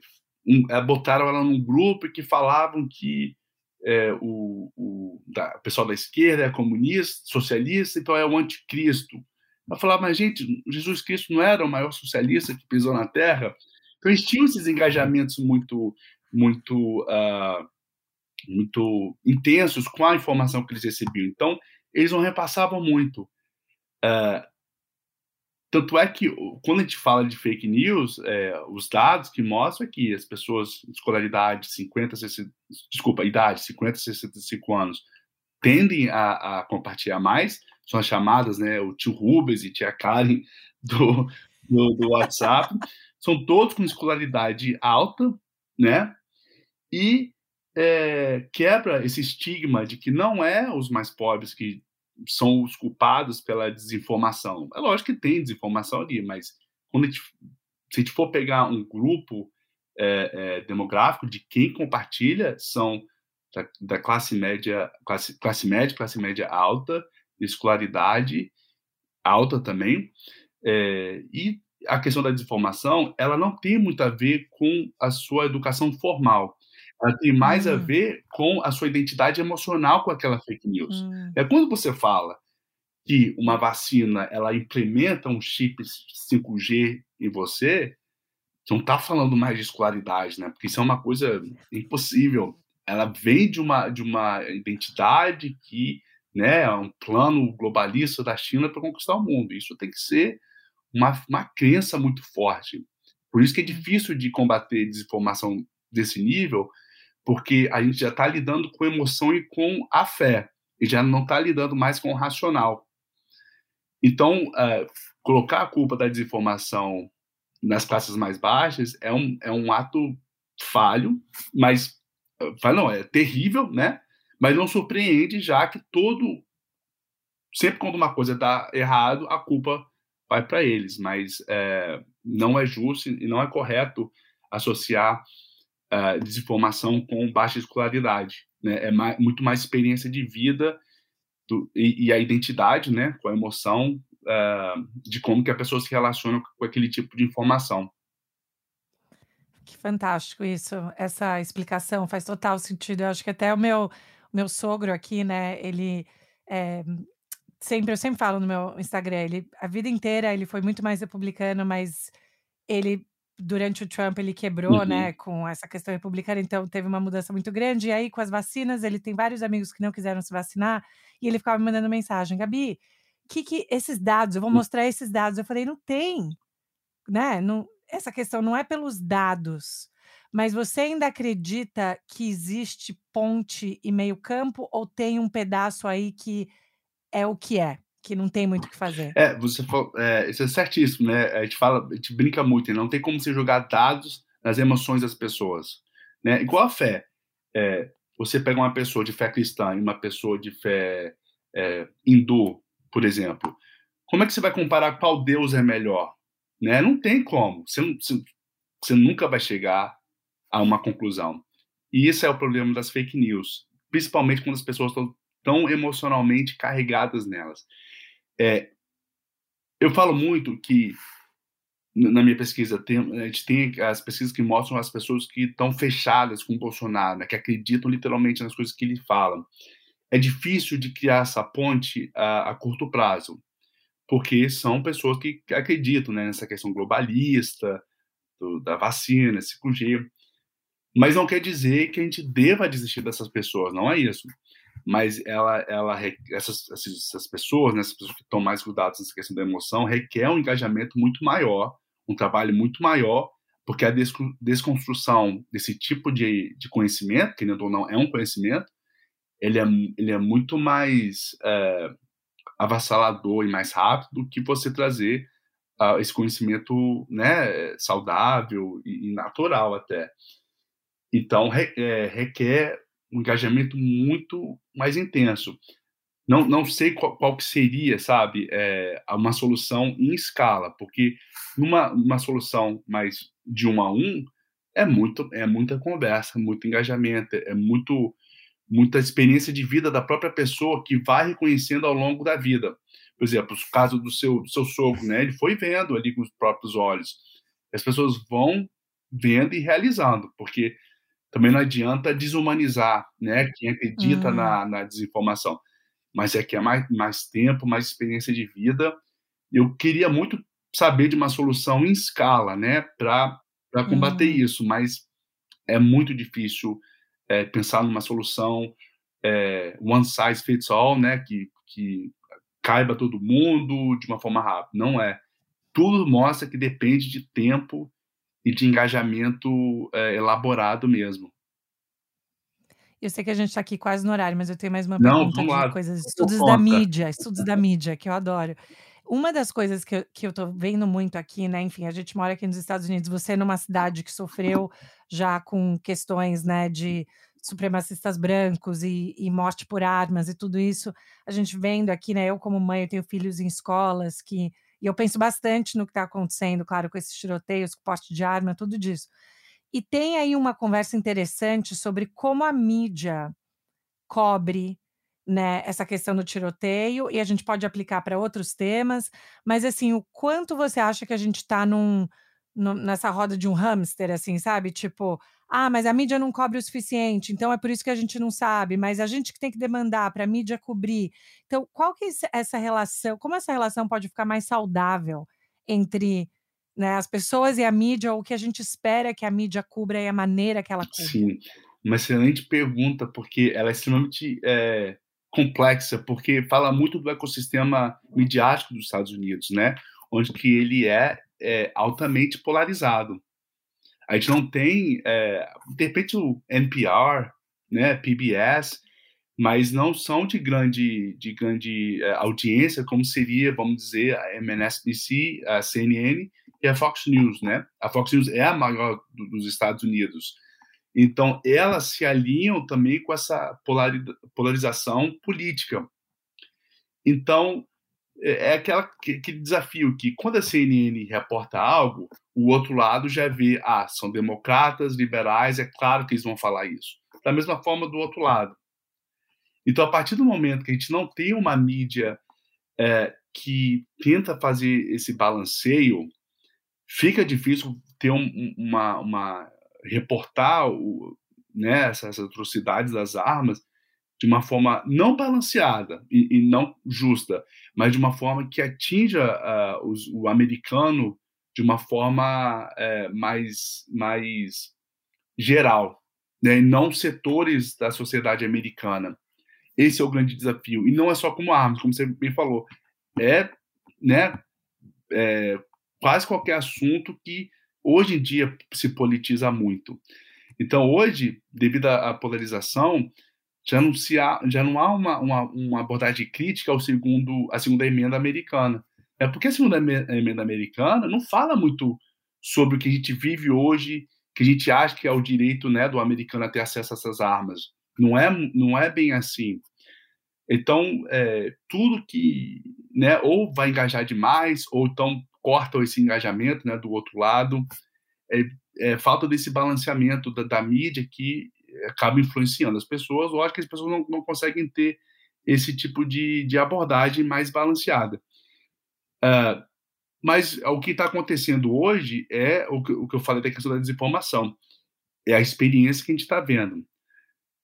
um, botaram ela num grupo que falavam que é, o, o, da, o, pessoal da esquerda é comunista, socialista, então é o anticristo. Eu falava, mas gente, Jesus Cristo não era o maior socialista que pisou na Terra? Então eles tinham esses engajamentos muito, muito, uh, muito intensos com a informação que eles recebiam. Então eles não repassavam muito. Uh, tanto é que, quando a gente fala de fake news, é, os dados que mostram é que as pessoas de escolaridade 50, 60, desculpa, idade 50, 65 anos, tendem a, a, compartilhar mais, são as chamadas, né, o tio Rubens e tia Karen do, do, do WhatsApp, são todos com escolaridade alta, né, e é, quebra esse estigma de que não é os mais pobres que são os culpados pela desinformação. É lógico que tem desinformação ali, mas quando a gente, se a gente for pegar um grupo é, é, demográfico de quem compartilha, são da, da, classe média, classe, classe média, classe média alta, escolaridade alta também, é, e a questão da desinformação, ela não tem muito a ver com a sua educação formal ela tem mais a hum. ver com a sua identidade emocional com aquela fake news. Hum. É quando você fala que uma vacina ela implementa um chip 5G em você, você não está falando mais de escolaridade, né? Porque isso é uma coisa impossível. Ela vem de uma, de uma identidade que né, um plano globalista da China para conquistar o mundo. Isso tem que ser uma, uma crença muito forte. Por isso que é difícil de combater desinformação desse nível, porque a gente já está lidando com emoção e com a fé, e já não está lidando mais com o racional. Então, uh, colocar a culpa da desinformação nas classes mais baixas é um, é um ato falho, mas falho não, é terrível, né? Mas não surpreende, já que todo sempre quando uma coisa está errado, a culpa vai para eles. Mas é, não é justo e não é correto associar uh, desinformação com baixa escolaridade. Né? É mais, muito mais experiência de vida do, e, e, a identidade, né, com a emoção uh, de como que a pessoa se relaciona com aquele tipo de informação. Que fantástico isso, essa explicação faz total sentido. Eu acho que até o meu, meu sogro aqui, né, ele é, sempre, eu sempre falo no meu Instagram, ele a vida inteira ele foi muito mais republicano, mas ele durante o Trump ele quebrou, uhum. né, com essa questão republicana, então teve uma mudança muito grande. E aí com as vacinas, ele tem vários amigos que não quiseram se vacinar e ele ficava me mandando mensagem, Gabi, que que esses dados, eu vou hum. mostrar esses dados. Eu falei, não tem, né? Não, essa questão não é pelos dados, mas você ainda acredita que existe ponte e meio campo ou tem um pedaço aí que é o que é? Que não tem muito o que fazer. É, você é, isso é certíssimo, né? A gente fala, a gente brinca muito, não tem como você jogar dados nas emoções das pessoas, né? Igual a fé. É, você pega uma pessoa de fé cristã e uma pessoa de fé é, hindu, por exemplo, como é que você vai comparar qual Deus é melhor? Né? Não tem como. Você, não, você, nunca vai chegar a uma conclusão. E isso é o problema das fake news, principalmente quando as pessoas estão tão emocionalmente carregadas nelas. É, eu falo muito que na minha pesquisa tem, a gente tem as pesquisas que mostram as pessoas que estão fechadas com o Bolsonaro, né, que acreditam literalmente nas coisas que ele fala. É difícil de criar essa ponte a, a curto prazo, porque são pessoas que acreditam né, nessa questão globalista, do, da vacina, 5G. Mas não quer dizer que a gente deva desistir dessas pessoas, não é isso mas ela, ela essas, essas pessoas, né, essas pessoas que estão mais grudadas nessa questão da emoção, requer um engajamento muito maior, um trabalho muito maior, porque a desconstrução desse tipo de, de conhecimento, querendo ou não, é um conhecimento, ele é, ele é muito mais é, avassalador e mais rápido do que você trazer uh, esse conhecimento né, saudável e, e natural até. Então, re, é, requer um engajamento muito mais intenso. Não, não sei qual, qual que seria, sabe, é, uma solução em escala, porque numa uma solução mais de um a um é muito é muita conversa, muito engajamento, é muito muita experiência de vida da própria pessoa que vai reconhecendo ao longo da vida. Por exemplo, o caso do seu do seu sogro, né? Ele foi vendo ali com os próprios olhos. As pessoas vão vendo e realizando, porque também não adianta desumanizar né, quem acredita uhum. na, na, desinformação. Mas é que é mais, mais tempo, mais experiência de vida. Eu queria muito saber de uma solução em escala né, para combater uhum. isso, mas é muito difícil é, pensar numa solução é, one size fits all, né, que, que caiba todo mundo de uma forma rápida. Não é. Tudo mostra que depende de tempo e de engajamento é, elaborado mesmo. Eu sei que a gente está aqui quase no horário, mas eu tenho mais uma Não, pergunta de coisas, estudos da mídia, estudos da mídia, que eu adoro. Uma das coisas que eu, que eu tô vendo muito aqui, né? Enfim, a gente mora aqui nos Estados Unidos, você numa cidade que sofreu já com questões, né, de supremacistas brancos e, e, morte por armas e tudo isso, a gente vendo aqui, né? Eu, como mãe, eu tenho filhos em escolas que e eu penso bastante no que está acontecendo, claro, com esses tiroteios, com poste de arma, tudo disso. E tem aí uma conversa interessante sobre como a mídia cobre né, essa questão do tiroteio, e a gente pode aplicar para outros temas, mas assim, o quanto você acha que a gente está num, num, nessa roda de um hamster, assim, sabe? Tipo, ah, mas a mídia não cobre o suficiente, então é por isso que a gente não sabe, mas a gente que tem que demandar para a mídia cobrir. Então, qual que é essa relação, como essa relação pode ficar mais saudável entre né, as pessoas e a mídia, ou o que a gente espera que a mídia cubra e a maneira que ela cubra? Sim, uma excelente pergunta, porque ela é extremamente é, complexa, porque fala muito do ecossistema midiático dos Estados Unidos, né? Onde que ele é, é altamente polarizado. A gente não tem, é, de repente, o NPR, né, PBS, mas não são de grande, de grande é, audiência, como seria, vamos dizer, a MSNBC, a CNN e a Fox News, né? A Fox News é a maior do, dos Estados Unidos. Então, elas se alinham também com essa polarização política. Então, é, é aquela, aquele desafio que, quando a CNN reporta algo, o outro lado já vê, ah, são democratas, liberais, é claro que eles vão falar isso. Da mesma forma do outro lado. Então, a partir do momento que a gente não tem uma mídia é, que tenta fazer esse balanceio, fica difícil ter um, uma, uma reportar o, né, essas atrocidades das armas de uma forma não balanceada e, e não justa, mas de uma forma que atinja uh, os, o americano de uma forma é, mais, mais geral, né, e não setores da sociedade americana. Esse é o grande desafio. E não é só como armas, como você bem falou. É, né, é, quase qualquer assunto que hoje em dia se politiza muito. Então, hoje, devido à polarização, já não, se há, já não há uma, uma, uma abordagem crítica ao segundo, à segunda emenda americana. É porque a segunda emenda americana não fala muito sobre o que a gente vive hoje, que a gente acha que é o direito né, do americano a ter acesso a essas armas. Não é, não é bem assim. Então, é, tudo que né, ou vai engajar demais, ou então corta esse engajamento né, do outro lado, é, é falta desse balanceamento da, da, mídia que acaba influenciando as pessoas, ou acho que as pessoas não, não conseguem ter esse tipo de, de abordagem mais balanceada. Uh, mas o que está acontecendo hoje é o que, o que eu falei da questão da desinformação. É a experiência que a gente está vendo.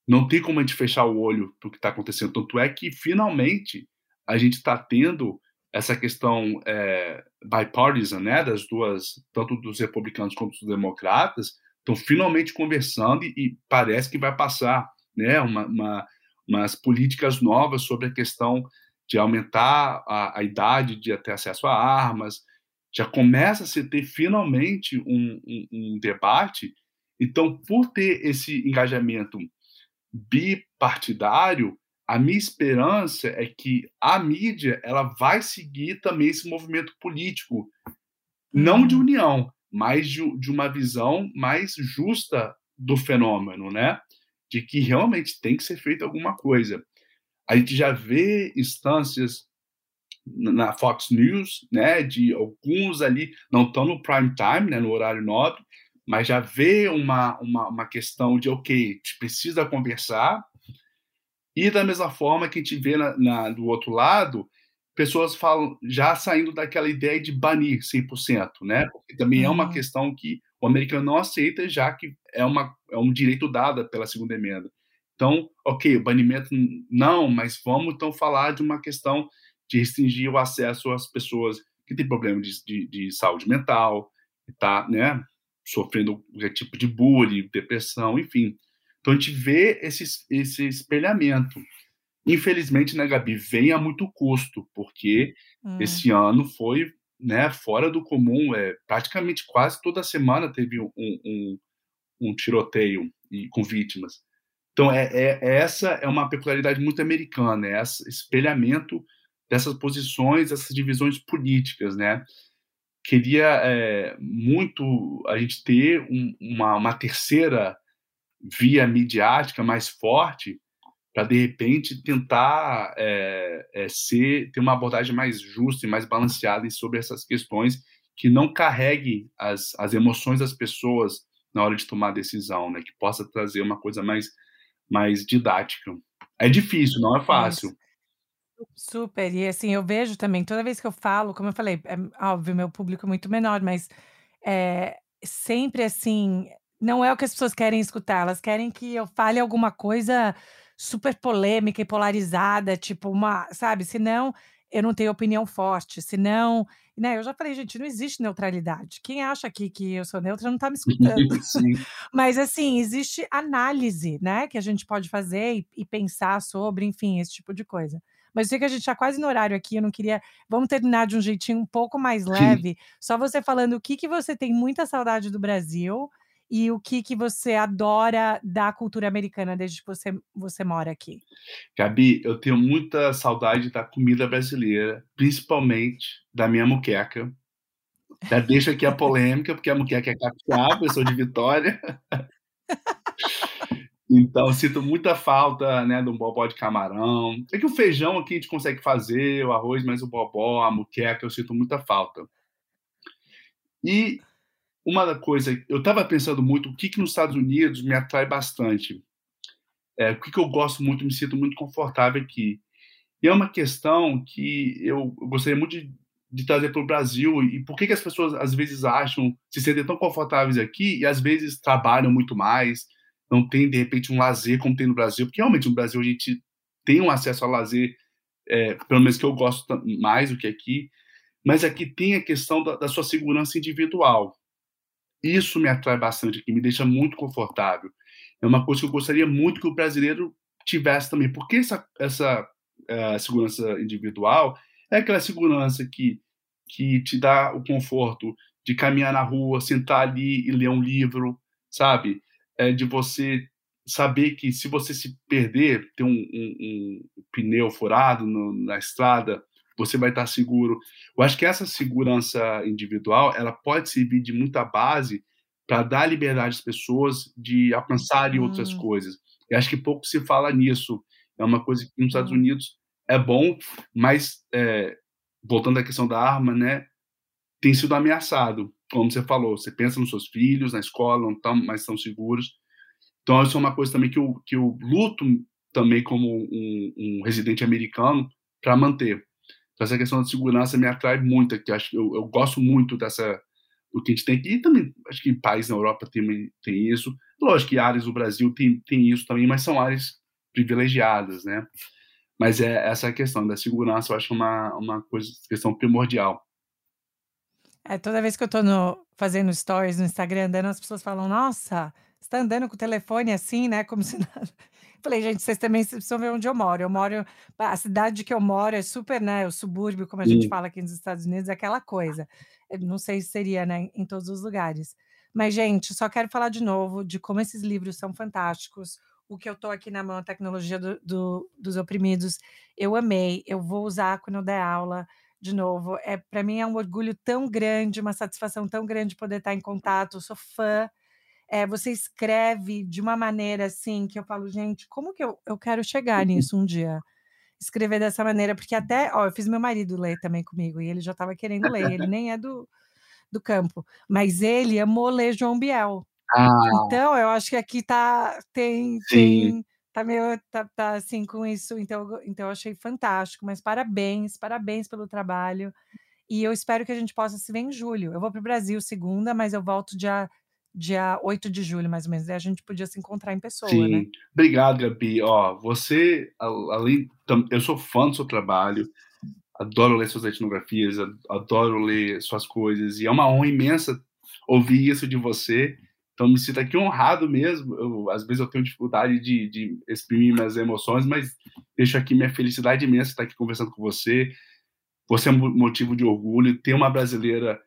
Não tem como a gente fechar o olho para o que está acontecendo. Tanto é que, finalmente, a gente está tendo essa questão é, bipartisan, né, das duas, tanto dos republicanos quanto dos democratas, estão finalmente conversando e, e, parece que vai passar, né, uma, uma, umas políticas novas sobre a questão de aumentar a, a idade de ter acesso a armas. Já começa a se ter finalmente um, um, um debate. Então, por ter esse engajamento bipartidário, a minha esperança é que a mídia ela vai seguir também esse movimento político, não de uhum. união, mas de, de uma visão mais justa do fenômeno, né? De que realmente tem que ser feita alguma coisa. A gente já vê instâncias na Fox News, né, de alguns ali não estão no prime time, né, no horário nobre, mas já vê uma, uma, uma questão de, ok, a gente precisa conversar, e da mesma forma que a gente vê na, na, do outro lado, pessoas falam já saindo daquela ideia de banir 100%, né? Porque também uhum. é uma uhum. questão que o americano não aceita, já que é, uma, é um direito dado pela segunda emenda. Então, ok, banimento não, mas vamos então falar de uma questão de restringir o acesso às pessoas que têm problema de, de, de saúde mental, que está né, sofrendo qualquer tipo de bullying, depressão, enfim. Então a gente vê esse, esse espelhamento. Infelizmente, né, Gabi, vem a muito custo, porque hum. esse ano foi né, fora do comum. É, praticamente quase toda semana teve um, um, um tiroteio e, com vítimas. Então, é, é, essa é uma peculiaridade muito americana, é esse espelhamento dessas posições, dessas divisões políticas, né? Queria é, muito a gente ter um, uma, uma terceira via midiática mais forte para de repente tentar é, é, ser ter uma abordagem mais justa e mais balanceada sobre essas questões que não carregue as, as emoções das pessoas na hora de tomar decisão, né? Que possa trazer uma coisa mais mais didática. É difícil, não é fácil. Super, e assim, eu vejo também, toda vez que eu falo, como eu falei, é óbvio, meu público é muito menor, mas é sempre assim, não é o que as pessoas querem escutar, elas querem que eu fale alguma coisa super polêmica e polarizada, tipo uma, sabe? Senão eu não tenho opinião forte, senão, né? Eu já falei, gente, não existe neutralidade. Quem acha aqui que eu sou neutra não está me escutando. Mas assim, existe análise, né, que a gente pode fazer e, e pensar sobre, enfim, esse tipo de coisa. Mas eu sei que a gente está quase no horário aqui, eu não queria. Vamos terminar de um jeitinho um pouco mais leve. Sim. Só você falando o que, que você tem muita saudade do Brasil e o que, que você adora da cultura americana desde que você, você mora aqui? Gabi, eu tenho muita saudade da comida brasileira, principalmente da minha muqueca. Já deixo aqui a polêmica, porque a muqueca é capixaba, eu sou de Vitória. Então, sinto muita falta né, de um bobó de camarão. É que o feijão aqui a gente consegue fazer, o arroz, mas o bobó, a muqueca, eu sinto muita falta. E uma coisa, eu estava pensando muito, o que, que nos Estados Unidos me atrai bastante? É, o que, que eu gosto muito, me sinto muito confortável aqui. E é uma questão que eu, gostaria muito de, de trazer para o Brasil e por que, que as pessoas às vezes acham se sentem tão confortáveis aqui e às vezes trabalham muito mais, não tem de repente um lazer como tem no Brasil, porque realmente no Brasil a gente tem um acesso ao lazer, é, pelo menos que eu gosto mais do que aqui, mas aqui tem a questão da, da sua segurança individual. Isso me atrai bastante aqui, me deixa muito confortável. É uma coisa que eu gostaria muito que o brasileiro tivesse também, porque essa, essa uh, segurança individual é aquela segurança que, que te dá o conforto de caminhar na rua, sentar ali e ler um livro, sabe? É de você saber que se você se perder, ter um, um, um pneu furado no, na estrada, você vai estar seguro. Eu acho que essa segurança individual, ela pode servir de muita base para dar liberdade às pessoas de alcançarem hum. outras coisas. Eu acho que pouco se fala nisso. É uma coisa que nos Estados hum. Unidos é bom, mas é, voltando à questão da arma, né, tem sido ameaçado. Como você falou, você pensa nos seus filhos, na escola, não estão mais tão seguros. Então, isso é uma coisa também que eu, que eu luto também como um, um residente americano para manter. Essa questão da segurança me atrai muito, que acho eu, eu gosto muito dessa o que a gente tem aqui, e também acho que países na Europa tem, tem isso. Lógico que áreas do Brasil tem, tem isso também, mas são áreas privilegiadas, né? Mas é essa questão da segurança, eu acho uma, uma coisa, questão primordial. É, toda vez que eu no, fazendo stories no Instagram, andando, as pessoas falam, nossa, você tá andando com o telefone assim, né? Como se nada. Falei, gente, vocês também precisam ver onde eu moro. Eu moro, a cidade que eu moro é super, né? O subúrbio, como a gente fala aqui nos Estados Unidos, é aquela coisa. Eu não sei se seria, né, em todos os lugares. Mas, gente, só quero falar de novo de como esses livros são fantásticos. O que eu tô aqui na mão, a tecnologia do, do, dos oprimidos, eu amei. Eu vou usar quando eu der aula de novo. É para mim é um orgulho tão grande, uma satisfação tão grande poder estar em contato. Eu sou fã é, você escreve de uma maneira assim que eu falo, gente, como que eu, eu quero chegar uhum. nisso um dia? Escrever dessa maneira, porque até, ó, eu fiz meu marido ler também comigo, e ele já estava querendo ler, ele nem é do, do campo, mas ele amou ler João Biel. Ah. Então, eu acho que aqui tá, tem, tem tá meio, tá, tá assim com isso, então, então eu achei fantástico, mas parabéns, parabéns pelo trabalho, e eu espero que a gente possa se ver em julho. Eu vou para o Brasil segunda, mas eu volto dia dia 8 de julho, mais ou menos. E a gente podia se encontrar em pessoa, Sim. né? Obrigado, Gabi. Ó, você, além, eu sou fã do seu trabalho, adoro ler suas etnografias, adoro ler suas coisas, e é uma honra imensa ouvir isso de você. Então, me sinto aqui honrado mesmo. Eu, às vezes eu tenho dificuldade de, de exprimir minhas emoções, mas deixo aqui minha felicidade imensa estar aqui conversando com você. Você é motivo de orgulho. Ter uma brasileira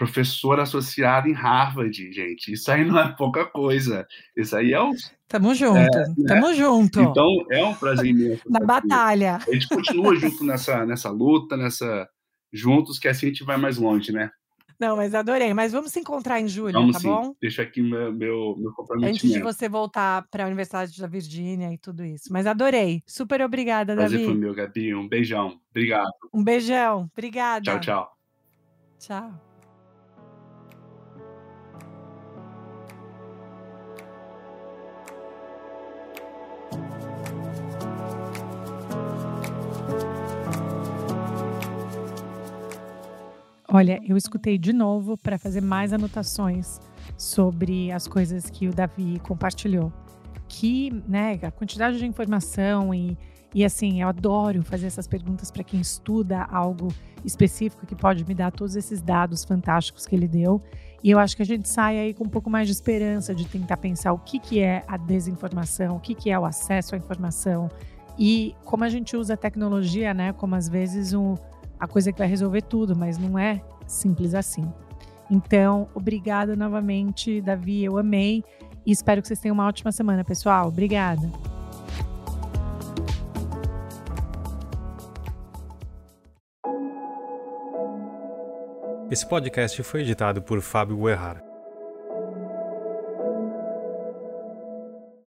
professora associada em Harvard, gente. Isso aí não é pouca coisa. Isso aí é um. Tamo junto, é, né? tamo junto. Então é um prazer imenso. Na batalha. A gente continua junto nessa, nessa luta, nessa juntos, que assim a gente vai mais longe, né? Não, mas adorei. Mas vamos se encontrar em julho, vamos, tá sim. bom? Deixa aqui meu, meu, meu comprometimento. Antes de você voltar para a Universidade da Virgínia e tudo isso. Mas adorei. Super obrigada, Prazer Davi. Prazer foi meu, Gabi. Um beijão. Obrigado. Um beijão. Obrigada. Tchau, tchau. Tchau. Olha, eu escutei de novo para fazer mais anotações sobre as coisas que o Davi compartilhou. Que, né, a quantidade de informação e, E assim, eu adoro fazer essas perguntas para quem estuda algo específico que pode me dar todos esses dados fantásticos que ele deu. E eu acho que a gente sai aí com um pouco mais de esperança de tentar pensar o que, que é a desinformação, o que, que é o acesso à informação e como a gente usa a tecnologia, né, como às vezes um, a coisa que vai resolver tudo, mas não é simples assim. Então, obrigada novamente, Davi, eu amei e espero que vocês tenham uma ótima semana, pessoal. Obrigada. Esse podcast foi editado por Fábio Guerrara.